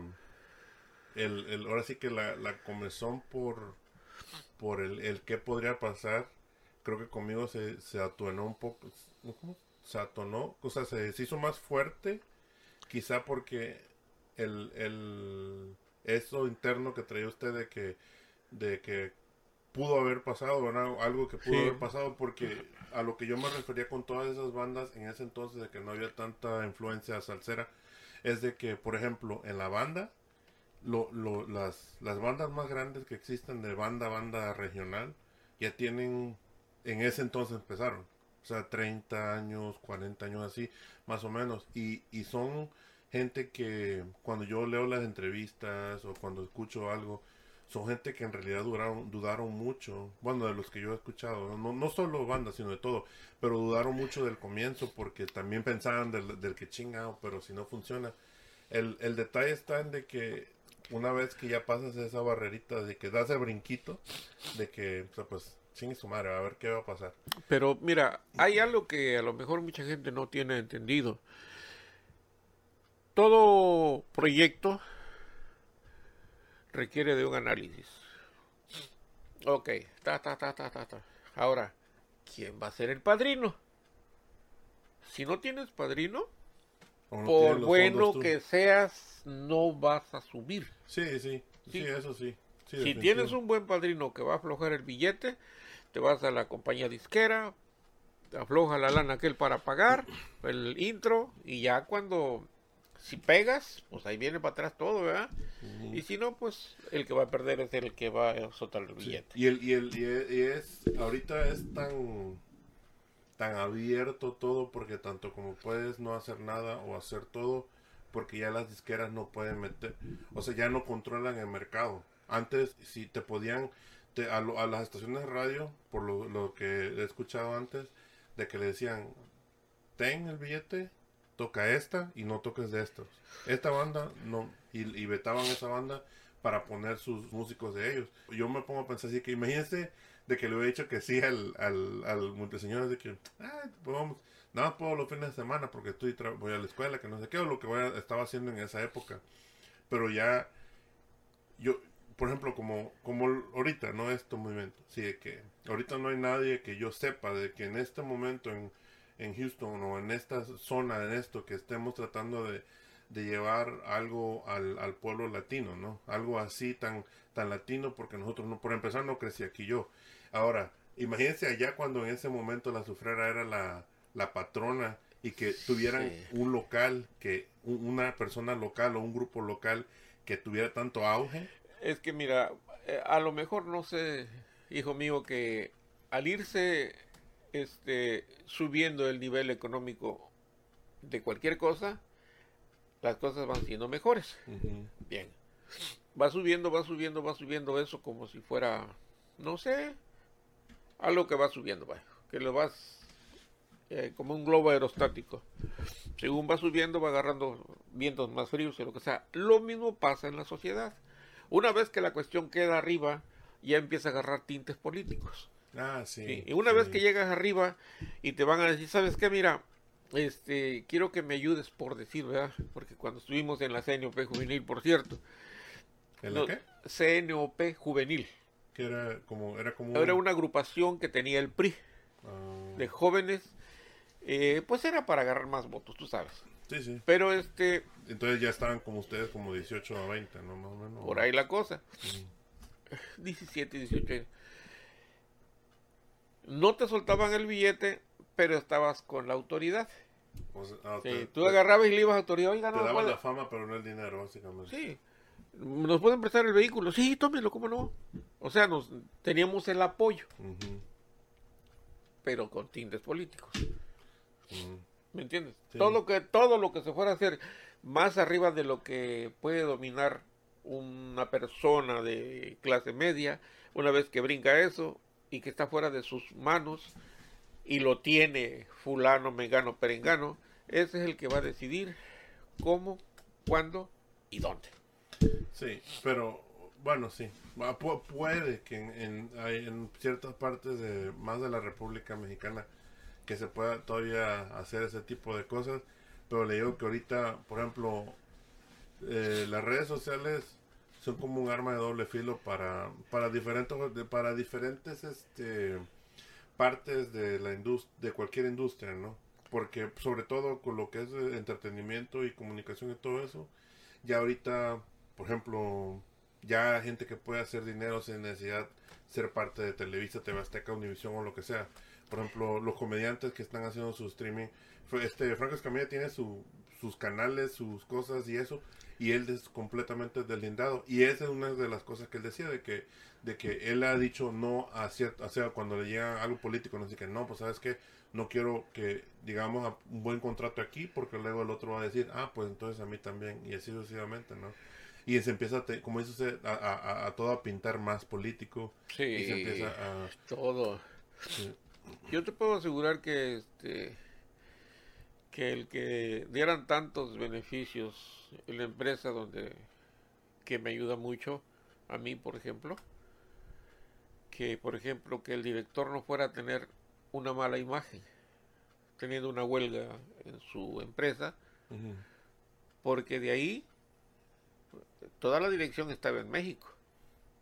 el, el, ahora sí que la, la comezón por, por el, el qué podría pasar, creo que conmigo se, se atuenó un poco, se atonó, o sea, se, se hizo más fuerte, quizá porque el, el eso interno que traía usted de que de que pudo haber pasado, ¿verdad? algo que pudo Sí. haber pasado, porque a lo que yo me refería con todas esas bandas en ese entonces de que no había tanta influencia salsera, es de que, por ejemplo, en la banda, lo, lo- las, las bandas más grandes que existen de banda, banda regional, ya tienen, en ese entonces empezaron, o sea, 30 años, 40 años así, más o menos, y, y son gente que cuando yo leo las entrevistas o cuando escucho algo, son gente que en realidad duraron, dudaron mucho, bueno, de los que yo he escuchado, no, no solo bandas, sino de todo, pero dudaron mucho del comienzo porque también pensaban del, del que chingado, pero si no funciona. El, el detalle está en de que una vez que ya pasas esa barrerita, de que das el brinquito, de que, o sea, pues, chingue su madre, a ver qué va a pasar. Pero mira, hay algo que a lo mejor mucha gente no tiene entendido. Todo proyecto requiere de un análisis. Ok, ta, ta, ta, ta, ta, ta. Ahora, ¿quién va a ser el padrino? Si no tienes padrino, no por bueno que seas, no vas a subir. Sí, sí, sí, Sí. eso sí. sí, Si tienes un buen padrino que va a aflojar el billete, te vas a la compañía disquera, te afloja la lana aquel para pagar, el intro, y ya cuando, si pegas, pues ahí viene para atrás todo, ¿verdad? Y si no, pues el que va a perder es el que va a soltar el Sí. billete. Y el, y el, y es, y es- ahorita es tan, tan abierto todo porque tanto como puedes no hacer nada o hacer todo porque ya las disqueras no pueden meter, o sea, ya no controlan el mercado. Antes, si te podían, a, las estaciones de radio, por lo, que he escuchado antes, de que le decían, ten el billete, toca esta y no toques de estos. Esta banda no, y, y vetaban esa banda para poner sus músicos de ellos. Yo me pongo a pensar así que imagínense de que le hubiera dicho que sí al, al, de que, ah, pues vamos, nada más puedo los fines de semana porque estoy voy a la escuela, que no sé qué, o lo que voy a- estaba haciendo en esa época. Pero ya, yo, por ejemplo, como, como ahorita, ¿no? Este movimiento, sí, de que ahorita no hay nadie que yo sepa de que en este momento en, en Houston o en esta zona, en esto, que estemos tratando de, de llevar algo al, al pueblo latino, ¿no? Algo así tan, tan latino porque nosotros, no, por empezar, no crecí aquí yo. Ahora, imagínense allá cuando en ese momento la sufrera era la, la patrona y que tuvieran Sí. un local, que un- una persona local o un grupo local que tuviera tanto auge. Es que mira, eh, a lo mejor no sé, hijo mío, que al irse este, subiendo el nivel económico de cualquier cosa, las cosas van siendo mejores. Bien. Va subiendo, va subiendo, va subiendo eso como si fuera, no sé, algo que va subiendo, vaya, que lo vas eh, como un globo aerostático. Según va subiendo, va agarrando vientos más fríos y lo que sea. Lo mismo pasa en la sociedad. Una vez que la cuestión queda arriba, ya empieza a agarrar tintes políticos. Ah, sí. Sí, Y una sí. vez que llegas arriba y te van a decir, ¿sabes qué? Mira, este, quiero que me ayudes por decir, ¿verdad? Porque cuando estuvimos en la CNOP juvenil, por cierto, ¿El no, qué? CNOP juvenil, Que era como, era como era un- una agrupación que tenía el PRI Ah, de jóvenes, eh, pues era para agarrar más votos, tú sabes. Sí, sí. Pero este, Entonces ya estaban como ustedes como 18 a 20, ¿no? Más o menos. por ahí la cosa. Mm. 17, 18 años. No te soltaban el billete, pero estabas con la autoridad. O sea, ah, Sí, te- tú te- agarrabas y le ibas a autoridad, oiga, Te no daban la fama, pero no el dinero, básicamente. Sí. ¿Nos pueden prestar el vehículo? Sí, tómelo, ¿cómo no? O sea, nos teníamos el apoyo, pero con tintes políticos. ¿Me entiendes? Sí. Todo lo que todo lo que se fuera a hacer más arriba de lo que puede dominar una persona de clase media, una vez que brinca eso y que está fuera de sus manos y lo tiene fulano, mengano, perengano, ese es el que va a decidir cómo, cuándo y dónde. Sí, pero bueno, sí. Pu- puede que en, en, en ciertas partes de más de la República Mexicana que se pueda todavía hacer ese tipo de cosas, pero le digo que ahorita, por ejemplo, eh, las redes sociales son como un arma de doble filo para para diferentes para diferentes este partes de la de cualquier industria, ¿no? porque sobre todo con lo que es entretenimiento y comunicación y todo eso, ya ahorita, por ejemplo, ya gente que puede hacer dinero sin necesidad ser parte de Televisa, TV Azteca, Univision o lo que sea. Por ejemplo, los comediantes que están haciendo su streaming. Este, Franco Escamilla tiene su, sus canales, sus cosas y eso. Y él es completamente deslindado. Y esa es una de las cosas que él decía, de que, de que él ha dicho no a cierto, o sea, cuando le llega algo político, no sé que no, pues sabes que no quiero que digamos a un buen contrato aquí, porque luego el otro va a decir, ah, pues entonces a mí también, y así sucesivamente, ¿no? y se empieza, como dice usted, a, a, todo a pintar más político. Sí, y se empieza a... todo. Yo te puedo asegurar que este que el que dieran tantos beneficios en la empresa donde que me ayuda mucho a mí, por ejemplo, que por ejemplo que el director no fuera a tener una mala imagen teniendo una huelga en su empresa, porque de ahí toda la dirección estaba en México.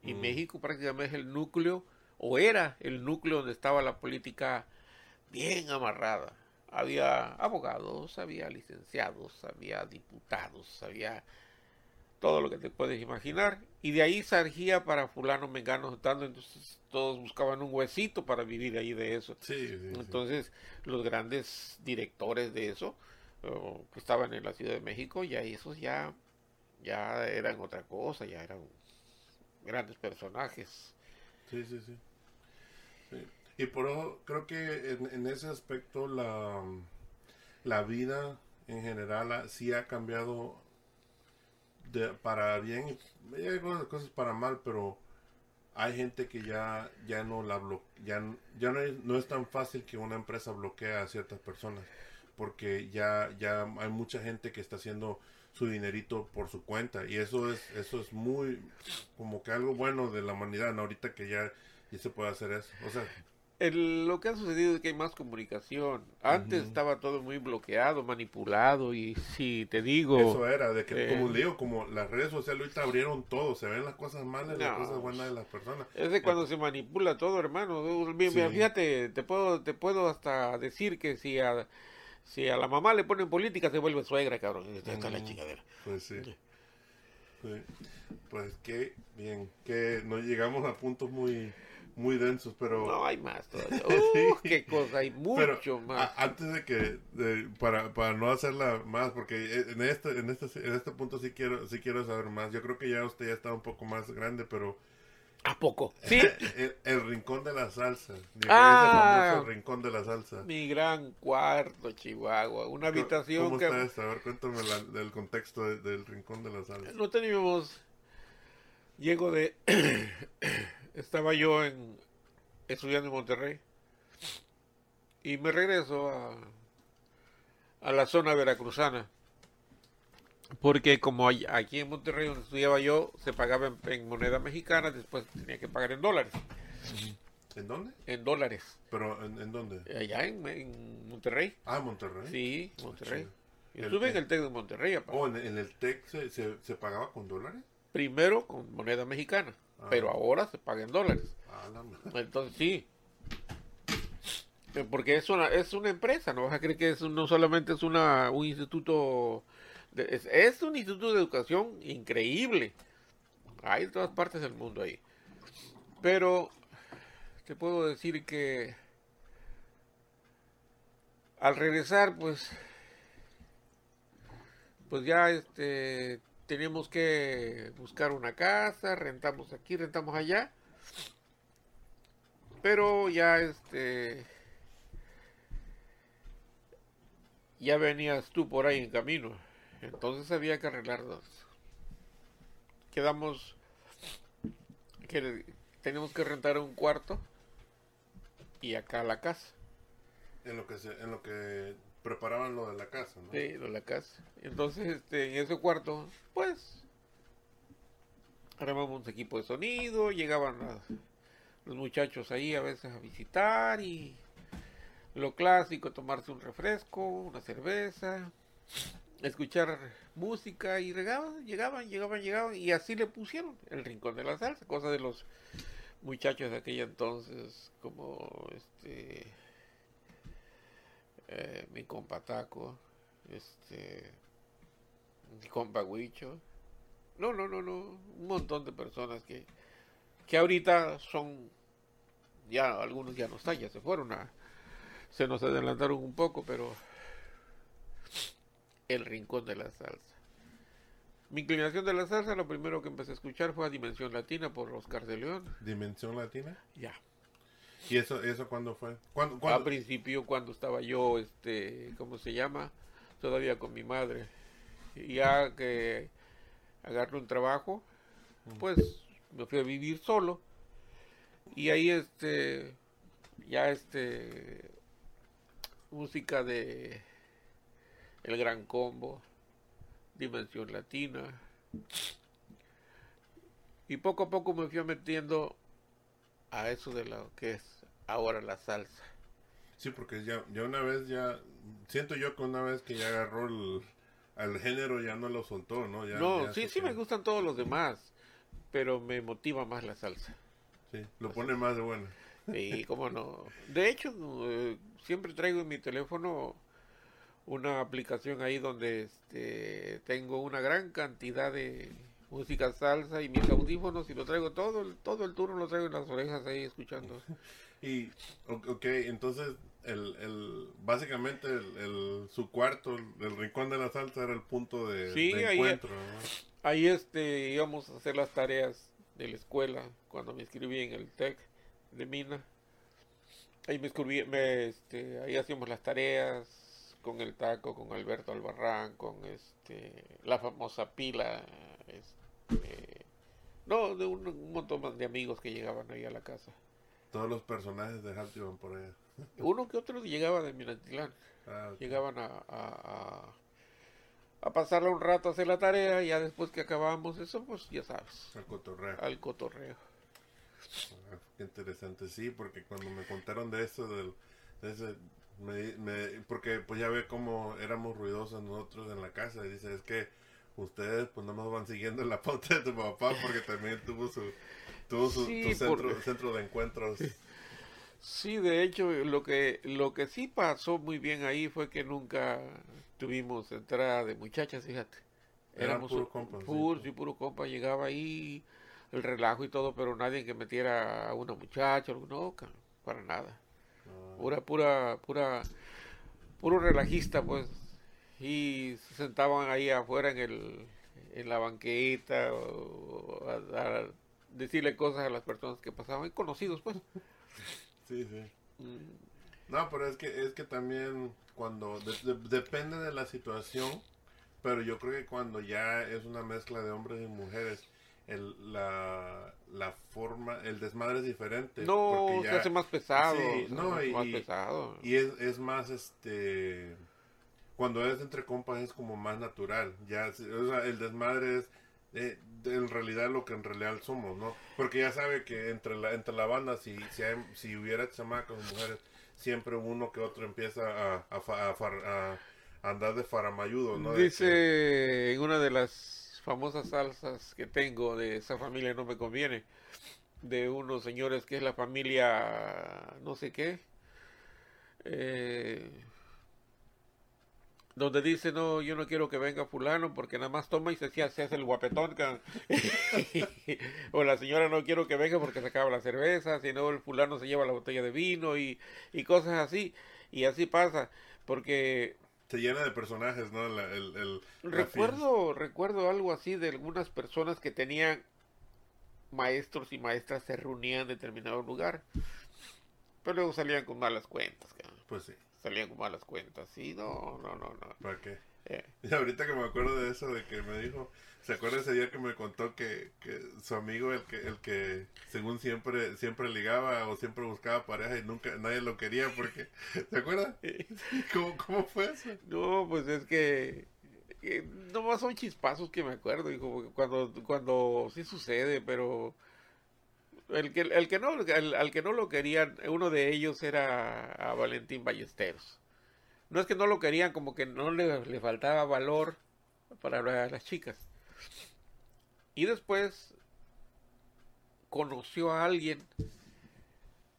Y. México prácticamente es el núcleo, o era el núcleo donde estaba la política bien amarrada. Había abogados, había licenciados, había diputados, había todo lo que te puedes imaginar. Y de ahí surgía para fulano, mengano, dando, entonces todos buscaban un huesito para vivir ahí de eso. entonces los grandes directores de eso, que estaban en la Ciudad de México, ya esos ya ya eran otra cosa, ya eran grandes personajes. Sí, sí, sí. Y por eso creo que en, ese aspecto la, la vida en general sí ha cambiado para bien. Hay cosas para mal, pero hay gente que ya ya no la ya, ya no, es, no es tan fácil que una empresa bloquee a ciertas personas porque ya ya hay mucha gente que está haciendo su dinerito por su cuenta y eso es eso es muy como que algo bueno de la humanidad ahorita que ya, ya se puede hacer eso o sea lo que ha sucedido es que hay más comunicación. Antes estaba todo muy bloqueado, manipulado y si te digo... Eso era, de que como eh, digo, como las redes sociales ahorita abrieron todo, se ven las cosas malas y las cosas buenas de las personas. Es de cuando se manipula todo, hermano. Fíjate, te puedo, te puedo hasta decir que si a si a la mamá le ponen política, se vuelve suegra, cabrón. Está la chingadera. Pues sí. Pues qué bien. Que nos llegamos a puntos muy muy densos, pero... No, hay más todavía. [LAUGHS] Uh, qué cosa, hay mucho más. antes de que, para, para no hacerla más, porque en este, en este, en este punto sí quiero, sí quiero saber más. Yo creo que ya usted ya está un poco más grande, pero ¿A poco? [LAUGHS] Sí. el, rincón de la salsa. Ah, el rincón de la salsa. Mi gran cuarto, Chihuahua. Una habitación ¿Cómo está esto? A ver, cuéntame el contexto del rincón de la salsa. No teníamos... Llego de... [CLEARS THROAT] Estaba yo en... estudiando en Monterrey. Y me regreso a, a la zona veracruzana porque como aquí en Monterrey donde estudiaba yo se pagaba en, moneda mexicana, después tenía que pagar en dólares. ¿En dónde? En dólares. ¿Pero en, dónde? Allá en, Monterrey. Ah, Monterrey. Sí, Monterrey. Yo estuve en el TEC de Monterrey. ¿O en, el TEC se, se, pagaba con dólares? Primero con moneda mexicana, ah. pero ahora se paga en dólares. Ah, Entonces sí. Eh, porque es una, es una empresa, no vas a creer que es, no solamente es una, un instituto es, un instituto de educación increíble. Hay en todas partes del mundo ahí. Pero te puedo decir que al regresar, pues, pues ya este tenemos que buscar una casa, rentamos aquí, rentamos allá. Pero ya este ya venías tú por ahí en camino. Entonces había que arreglarlos. Quedamos que tenemos que rentar un cuarto y acá la casa. En lo que en lo que preparaban lo de la casa, ¿no? Sí, lo de la casa. Entonces, este, en ese cuarto, pues armamos un equipo de sonido, llegaban los muchachos ahí a veces a visitar y lo clásico, tomarse un refresco, una cerveza, escuchar música y regaban, llegaban, llegaban, llegaban y así le pusieron el rincón de la salsa, cosa de los muchachos de aquella entonces como este eh, mi compa Taco, este, mi compa Huicho. No, no, no, no, un montón de personas que, que ahorita son, ya algunos ya no están, ya se fueron a, se nos adelantaron un poco, pero el rincón de la salsa. Mi inclinación de la salsa, lo primero que empecé a escuchar fue a Dimensión Latina por Oscar de León. ¿Dimensión Latina? Ya. ¿Y eso, eso cuándo fue? ¿Cuándo, A cuándo? principio cuando estaba yo, este, ¿cómo se llama? Todavía con mi madre. Y ya que agarré un trabajo, pues me fui a vivir solo. Y ahí este, ya este, música de El Gran Combo, Dimensión Latina. Y poco a poco me fui metiendo a eso de lo que es ahora la salsa. Sí, porque ya, ya una vez ya, siento yo que una vez que ya agarró el, al género ya no lo soltó, ¿no? Ya, no, ya sí, sí me gustan todos los demás, pero me motiva más la salsa. Sí, lo pone más de buena. Y cómo no. De hecho, eh, siempre traigo en mi teléfono una aplicación ahí donde este, tengo una gran cantidad de música salsa y mis audífonos y lo traigo todo, el- todo el turno lo traigo en las orejas ahí escuchando. [LAUGHS] Y, ok, entonces, el, el, básicamente el, el- su cuarto, el, rincón de la salsa era el punto de, Sí, de ahí- encuentro. ¿no? Ahí este íbamos a hacer las tareas de la escuela cuando me inscribí en el TEC de Mina. Ahí me inscribí, me, este, ahí hacíamos las tareas con el taco, con Alberto Albarrán, con este la famosa pila, este, no, de un, un montón más de amigos que llegaban ahí a la casa. Todos los personajes de Halty van por allá. [LAUGHS] Uno que otro llegaba de Minatitlán. Ah, ok. llegaban a, a, a, a pasarla un rato a hacer la tarea y ya después que acabamos eso pues ya sabes Al cotorreo. al cotorreo Ah, qué interesante, sí, porque cuando me contaron de eso, del, de ese, me, me- porque pues ya ve cómo éramos ruidosos nosotros en la casa, y dice, es que ustedes pues no nos van siguiendo la pauta de tu papá, porque también tuvo su, tuvo su, Sí, tu centro, por- centro de encuentros. sí de hecho lo que lo que sí pasó muy bien ahí fue que nunca tuvimos entrada de muchachas fíjate Eran puro compa, puro, sí, puro compa llegaba ahí el relajo y todo pero nadie que metiera a una muchacha no para nada Ah, pura, pura, pura, puro relajista, pues. Y se sentaban ahí afuera en el, en la banqueta o a, a decirle cosas a las personas que pasaban, y conocidos, pues. sí, sí. Mm, No, pero es que, es que también cuando, de- de- depende de la situación, pero yo creo que cuando ya es una mezcla de hombres y mujeres, el, la, la forma, el desmadre es diferente. No, se hace más pesado. Sí, no, y- más pesado. Y es, es más, este, cuando es entre compas es como más natural. Ya, el desmadre es eh, en realidad lo que en realidad somos, ¿no? Porque ya sabe que entre la, entre la banda, si, si, hubiera chamacos o mujeres, siempre uno que otro empieza a, a, andar de faramayudo, ¿no? Dice en una de las famosas salsas que tengo de esa familia no me conviene, de unos señores que es la familia no sé qué, eh, donde dice no, yo no quiero que venga fulano porque nada más toma y se, hace- se hace el guapetón, [LAUGHS] o la señora no quiero que venga porque se acaba la cerveza, sino el fulano se lleva la botella de vino y, y cosas así, y así pasa, porque se llena de personajes, ¿no? La- el, el- la Recuerdo, recuerdo algo así de algunas personas que tenían maestros y maestras se reunían en determinado lugar, pero luego salían con malas cuentas, cabrón. Pues sí, salían con malas cuentas, sí, no, no, no, no. ¿para qué? Eh, [LAUGHS] Y ahorita que me acuerdo de eso, de que me dijo, ¿se acuerda ese día que me contó que, que su amigo, el que, el que según siempre, siempre ligaba o siempre buscaba pareja y nunca, nadie lo quería porque, [LAUGHS] ¿se acuerda? [LAUGHS] ¿Cómo, cómo fue eso? no, pues es que eh, nomás son chispazos que me acuerdo, hijo, porque cuando, cuando sí sucede, pero el que, el que no, el- al que no lo querían, uno de ellos era Valentín Ballesteros. No es que no lo querían, como que no le, le faltaba valor para las chicas. Y después conoció a alguien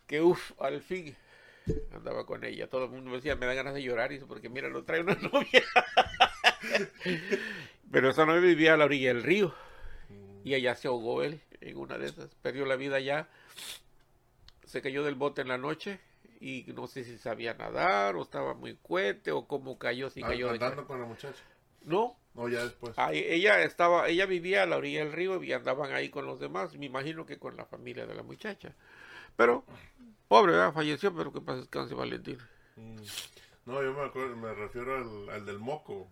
que, uff, al fin andaba con ella. Todo el mundo me decía, me da ganas de llorar, y porque mira, lo trae una [LAUGHS] novia. Pero esa novia vivía a la orilla del río. Y allá se ahogó él en una de esas. Perdió la vida allá. Se cayó del bote en la noche y no sé si sabía nadar o estaba muy cuete o cómo cayó, si cayó ¿Andando con la muchacha? No. No, ya después. ella estaba, ella vivía a la orilla del río y andaban ahí con los demás, me imagino que con la familia de la muchacha. Pero, pobre, falleció, pero que pasa descanse Valentín. Mm. No, yo me acuerdo, me refiero al, al del moco.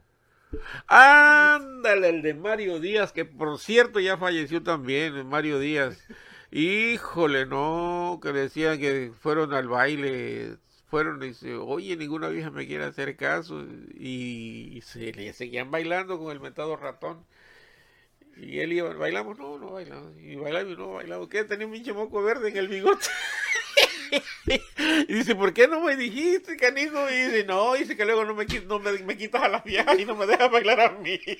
Ándale, el de Mario Díaz, que por cierto ya falleció también, Mario Díaz. Híjole, no, que decían que fueron al baile, fueron y dice, oye, ninguna vieja me quiere hacer caso. Y, se le seguían bailando con el mentado ratón. Y él iba, bailamos, no, no bailamos. Y bailamos, no bailamos. ¿Qué? Tenía un pinche moco verde en el bigote. [LAUGHS] y dice, ¿por qué no me dijiste, canijo? Y dice, no, dice que luego no me, no me, me quitas a la vieja y no me dejas bailar a mí. [LAUGHS]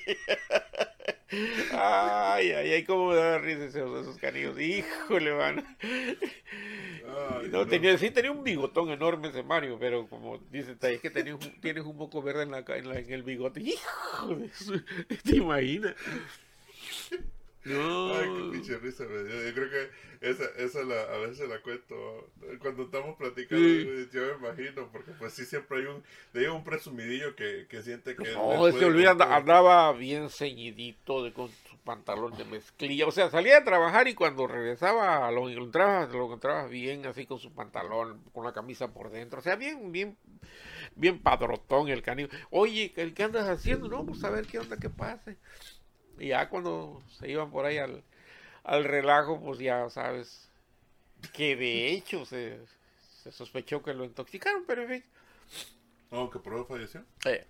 Ay, ay, ay, cómo me da risa esos, esos canillos. Híjole, van. no, tenía, sí tenía un bigotón enorme ese Mario, pero como dice, es que tenía tienes un poco verde en, la, en, la, en el bigote. Hijo de su, ¿te imaginas? No. Ay, qué pinche risa me dio. Yo creo que esa, esa la, a veces la cuento. Cuando estamos platicando, yo me imagino, porque pues sí siempre hay un, hay un presumidillo que, que siente que... No, se olvida, andaba bien ceñidito de, con su pantalón de mezclilla. O sea, salía a trabajar y cuando regresaba lo encontraba, lo encontraba bien así con su pantalón, con la camisa por dentro. O sea, bien, bien, bien padrotón el canillo. Oye, ¿qué andas haciendo? No, pues a ver qué onda, qué pase. Y ya cuando se iban por ahí al, al relajo, pues ya sabes que de hecho se, se sospechó que lo intoxicaron, pero en fin. ¿Oh, que por falleció? Eh,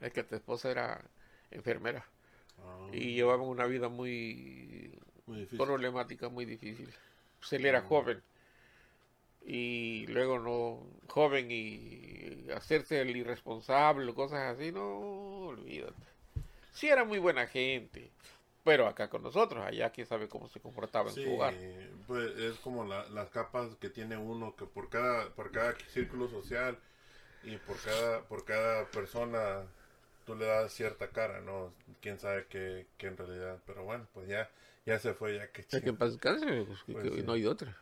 Es que tu esposa era enfermera. Ah. Y llevaban una vida muy, muy problemática, muy difícil. Pues él era ah. joven. Y luego no, joven y hacerse el irresponsable, cosas así, no, olvídate sí era muy buena gente. Pero acá con nosotros, allá quién sabe cómo se comportaba en su hogar. Pues es como las capas que tiene uno, que por cada, por cada círculo social y por cada, por cada persona tú le das cierta cara, ¿no? Quién sabe qué, en realidad, pero bueno, pues ya, ya se fue, ya que Ya que pues, pues no hay otra.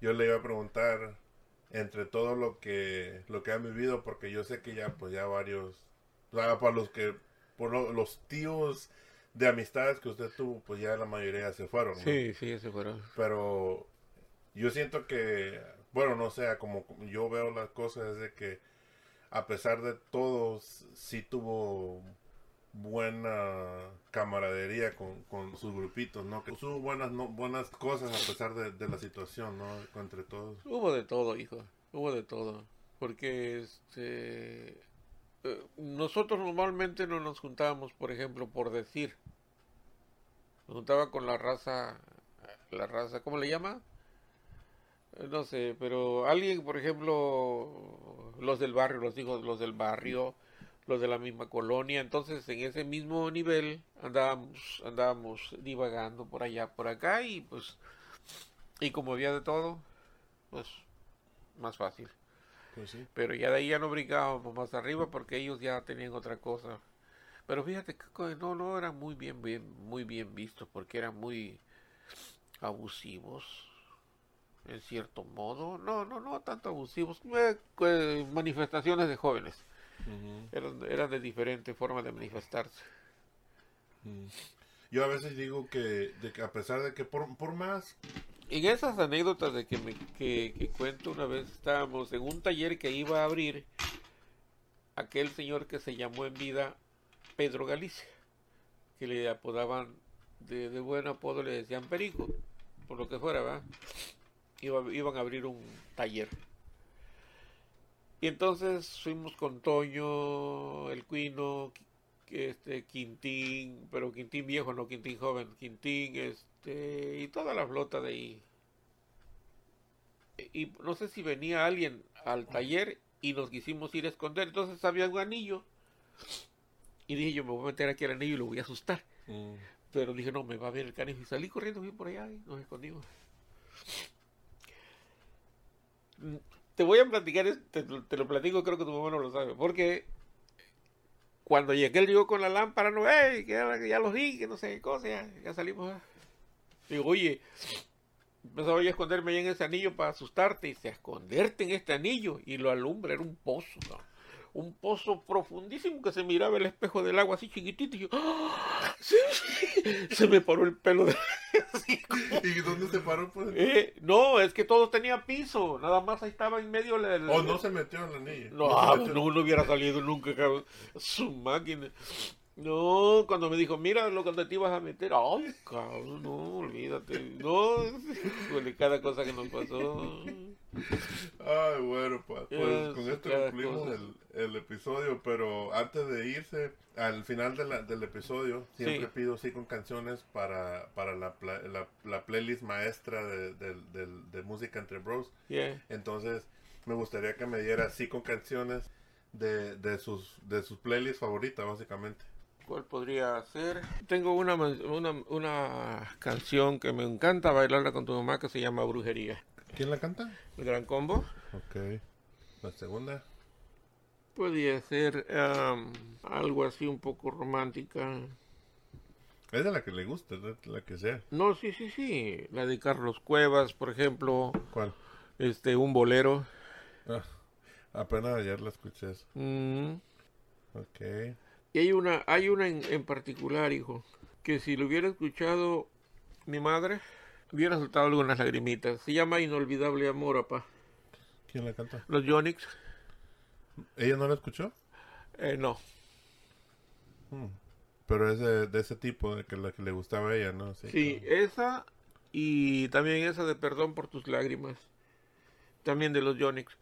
Yo le iba a preguntar entre todo lo que, lo que han vivido, porque yo sé que ya, pues ya varios, para los que por los tíos de amistades que usted tuvo, pues ya la mayoría se fueron. Sí, sí, se fueron. Pero yo siento que, bueno, no sé, como yo veo las cosas es de que a pesar de todo, sí tuvo buena camaradería con, con sus grupitos, ¿no? Que tuvo buenas, no, buenas cosas a pesar de, de la situación, ¿no? Entre todos. Hubo de todo, hijo, hubo de todo. Porque este nosotros normalmente no nos juntábamos, por ejemplo, por decir. Nos juntaba con la raza, la raza, ¿cómo le llama? Eh, no sé, pero alguien, por ejemplo, los del barrio, los hijos los del barrio, los de la misma colonia, entonces en ese mismo nivel andábamos, andábamos divagando por allá, por acá y pues, y como había de todo, pues más fácil. Pues Pero ya de ahí ya no brincábamos más arriba porque ellos ya tenían otra cosa. Pero fíjate que no, no eran muy bien, bien, muy bien vistos porque eran muy abusivos en cierto modo. No, no, no tanto abusivos. Eh, manifestaciones de jóvenes. eran, eran, de diferente forma de manifestarse. Yo a veces digo que, de que a pesar de que por, por más en esas anécdotas de que, me, que, cuento una vez estábamos en un taller que iba a abrir aquel señor que se llamó en vida Pedro Galicia, que le apodaban de, de buen apodo, le decían Perico, por lo que fuera, ¿verdad? iban a abrir un taller. Y entonces fuimos con Toño, el Cuino, este Quintín, pero Quintín viejo, no Quintín joven, Quintín, este, y toda la flota de ahí. Y no sé si venía alguien al taller y nos quisimos ir a esconder, entonces había un anillo. Y dije, yo me voy a meter aquí al anillo y lo voy a asustar. Mm. Pero dije, no, me va a ver el canijo. Y salí corriendo bien por allá y nos escondimos. te voy a platicar, te, te, lo platico, creo que tu mamá no lo sabe, porque cuando llegué, él llegó con la lámpara, no, hey, ya, ya los vi, que no sé qué cosa, ya, ya salimos. Digo, oye, empezaba yo a esconderme ahí en ese anillo para asustarte, y se esconderte en este anillo, y lo alumbra, era un pozo, ¿no? un pozo profundísimo que se miraba el espejo del agua así chiquitito y yo ¡Ah! se me paró el pelo de... [LAUGHS] ¿Y dónde se paró pues? Eh, no, es que todo tenía piso, nada más ahí estaba en medio el, ¿O no se metió en la anillo? No, no, ah, no, hubiera salido nunca, su máquina. No, cuando me dijo, mira lo que te ibas a meter, ay, cabrón, no, olvídate, no, [LAUGHS] cada cosa que nos pasó. Ay, bueno, pues, pues con esto concluimos el, el, episodio, pero antes de irse, al final de la, del episodio, siempre pido sí con canciones para, para la, la, la playlist maestra de, de, música entre bros. Entonces, me gustaría que me diera sí con canciones de, de, sus, de sus playlists favoritas, básicamente. ¿Cuál podría ser? Tengo una, una, una canción que me encanta bailarla con tu mamá que se llama Brujería. ¿Quién la canta? El Gran Combo. Ok. La segunda. Podría ser algo así un poco romántica. Es de la que le gusta, la que sea. No, sí, sí, sí. La de Carlos Cuevas, por ejemplo. ¿Cuál? Este, un bolero. Ah, apenas ayer la escuché. Mm. Ok. Y hay una, hay una en, en particular, hijo, que si lo hubiera escuchado mi madre, hubiera soltado algunas lagrimitas. Se llama Inolvidable Amor, papá. ¿Quién la canta? Los Yonix. ¿Ella no la escuchó? Eh, no. Hmm. Pero es de, ese tipo, de que la que le gustaba a ella, ¿no? Sí, esa y también esa de Perdón por tus lágrimas. También de los Yonix.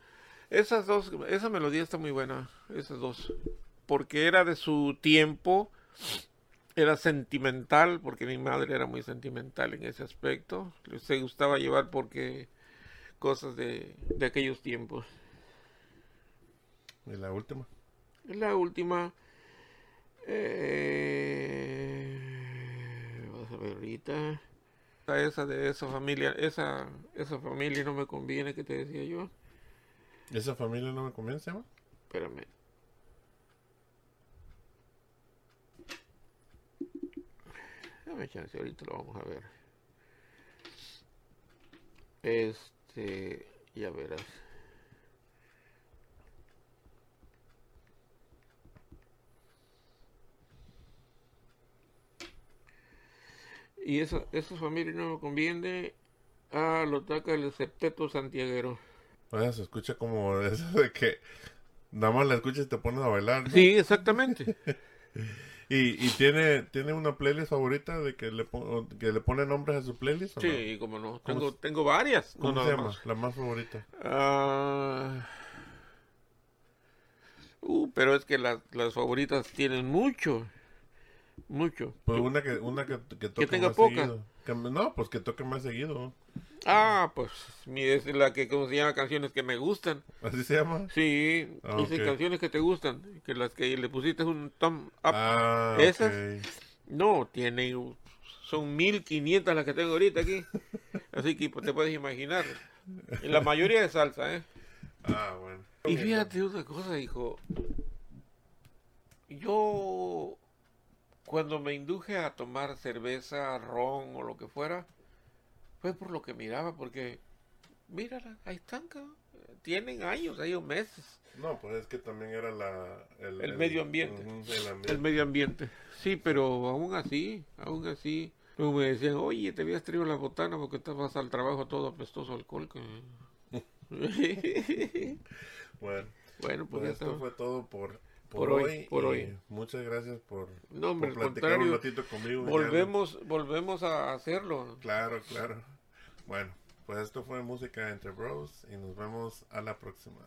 Esas dos, esa melodía está muy buena, esas dos. Porque era de su tiempo era sentimental, porque mi madre era muy sentimental en ese aspecto. Se gustaba llevar porque cosas de, de aquellos tiempos. ¿Y la última? La última. Eh, vamos a ver ahorita. Esa de esa familia, esa, esa familia no me conviene, que te decía yo. ¿Esa familia no me conviene, se llama? Espérame. Dame chance, ahorita lo vamos a ver. Este, ya verás. Y eso, esa familia no me conviene a lo taca el septeto santiaguero. Bueno, se escucha como eso de que nada más la escuchas y te pones a bailar. Sí, exactamente. [LAUGHS] ¿Y, y tiene, tiene una playlist favorita de que le, que le pone nombres a su playlist? sí, como no. Tengo, tengo varias. ¿Cómo se llama? La más favorita. Ah, uh, pero es que las, las favoritas tienen mucho. Mucho. Pues una que, una que, que toque tenga más poca. no, pues que toque más seguido. Ah, pues es la que, ¿cómo se llama? Canciones que me gustan. ¿Así se llama? Sí, ah, dice canciones que te gustan, que las que le pusiste un thumb up. Ah, Esas, no, tienen, son 1500 las que tengo ahorita aquí. [LAUGHS] Así que pues, te puedes imaginar. Y la mayoría de salsa, ¿eh? Ah, bueno. Y fíjate otra cosa, hijo. Yo, cuando me induje a tomar cerveza, ron o lo que fuera, fue por lo que miraba, porque mírala, ahí están, tienen años, años meses. No, pues es que también era la, el, medio ambiente. el, medio ambiente. Sí, pero aún así, aún así, me decían, oye, te habías traído la botana porque te vas al trabajo todo apestoso alcohol. [LAUGHS] bueno, bueno, pues, pues esto fue todo por por, hoy, por hoy. Muchas gracias por, no, platicar un ratito conmigo. Volvemos, volvemos a hacerlo. Claro, claro. Bueno, pues esto fue Música entre Bros y nos vemos a la próxima.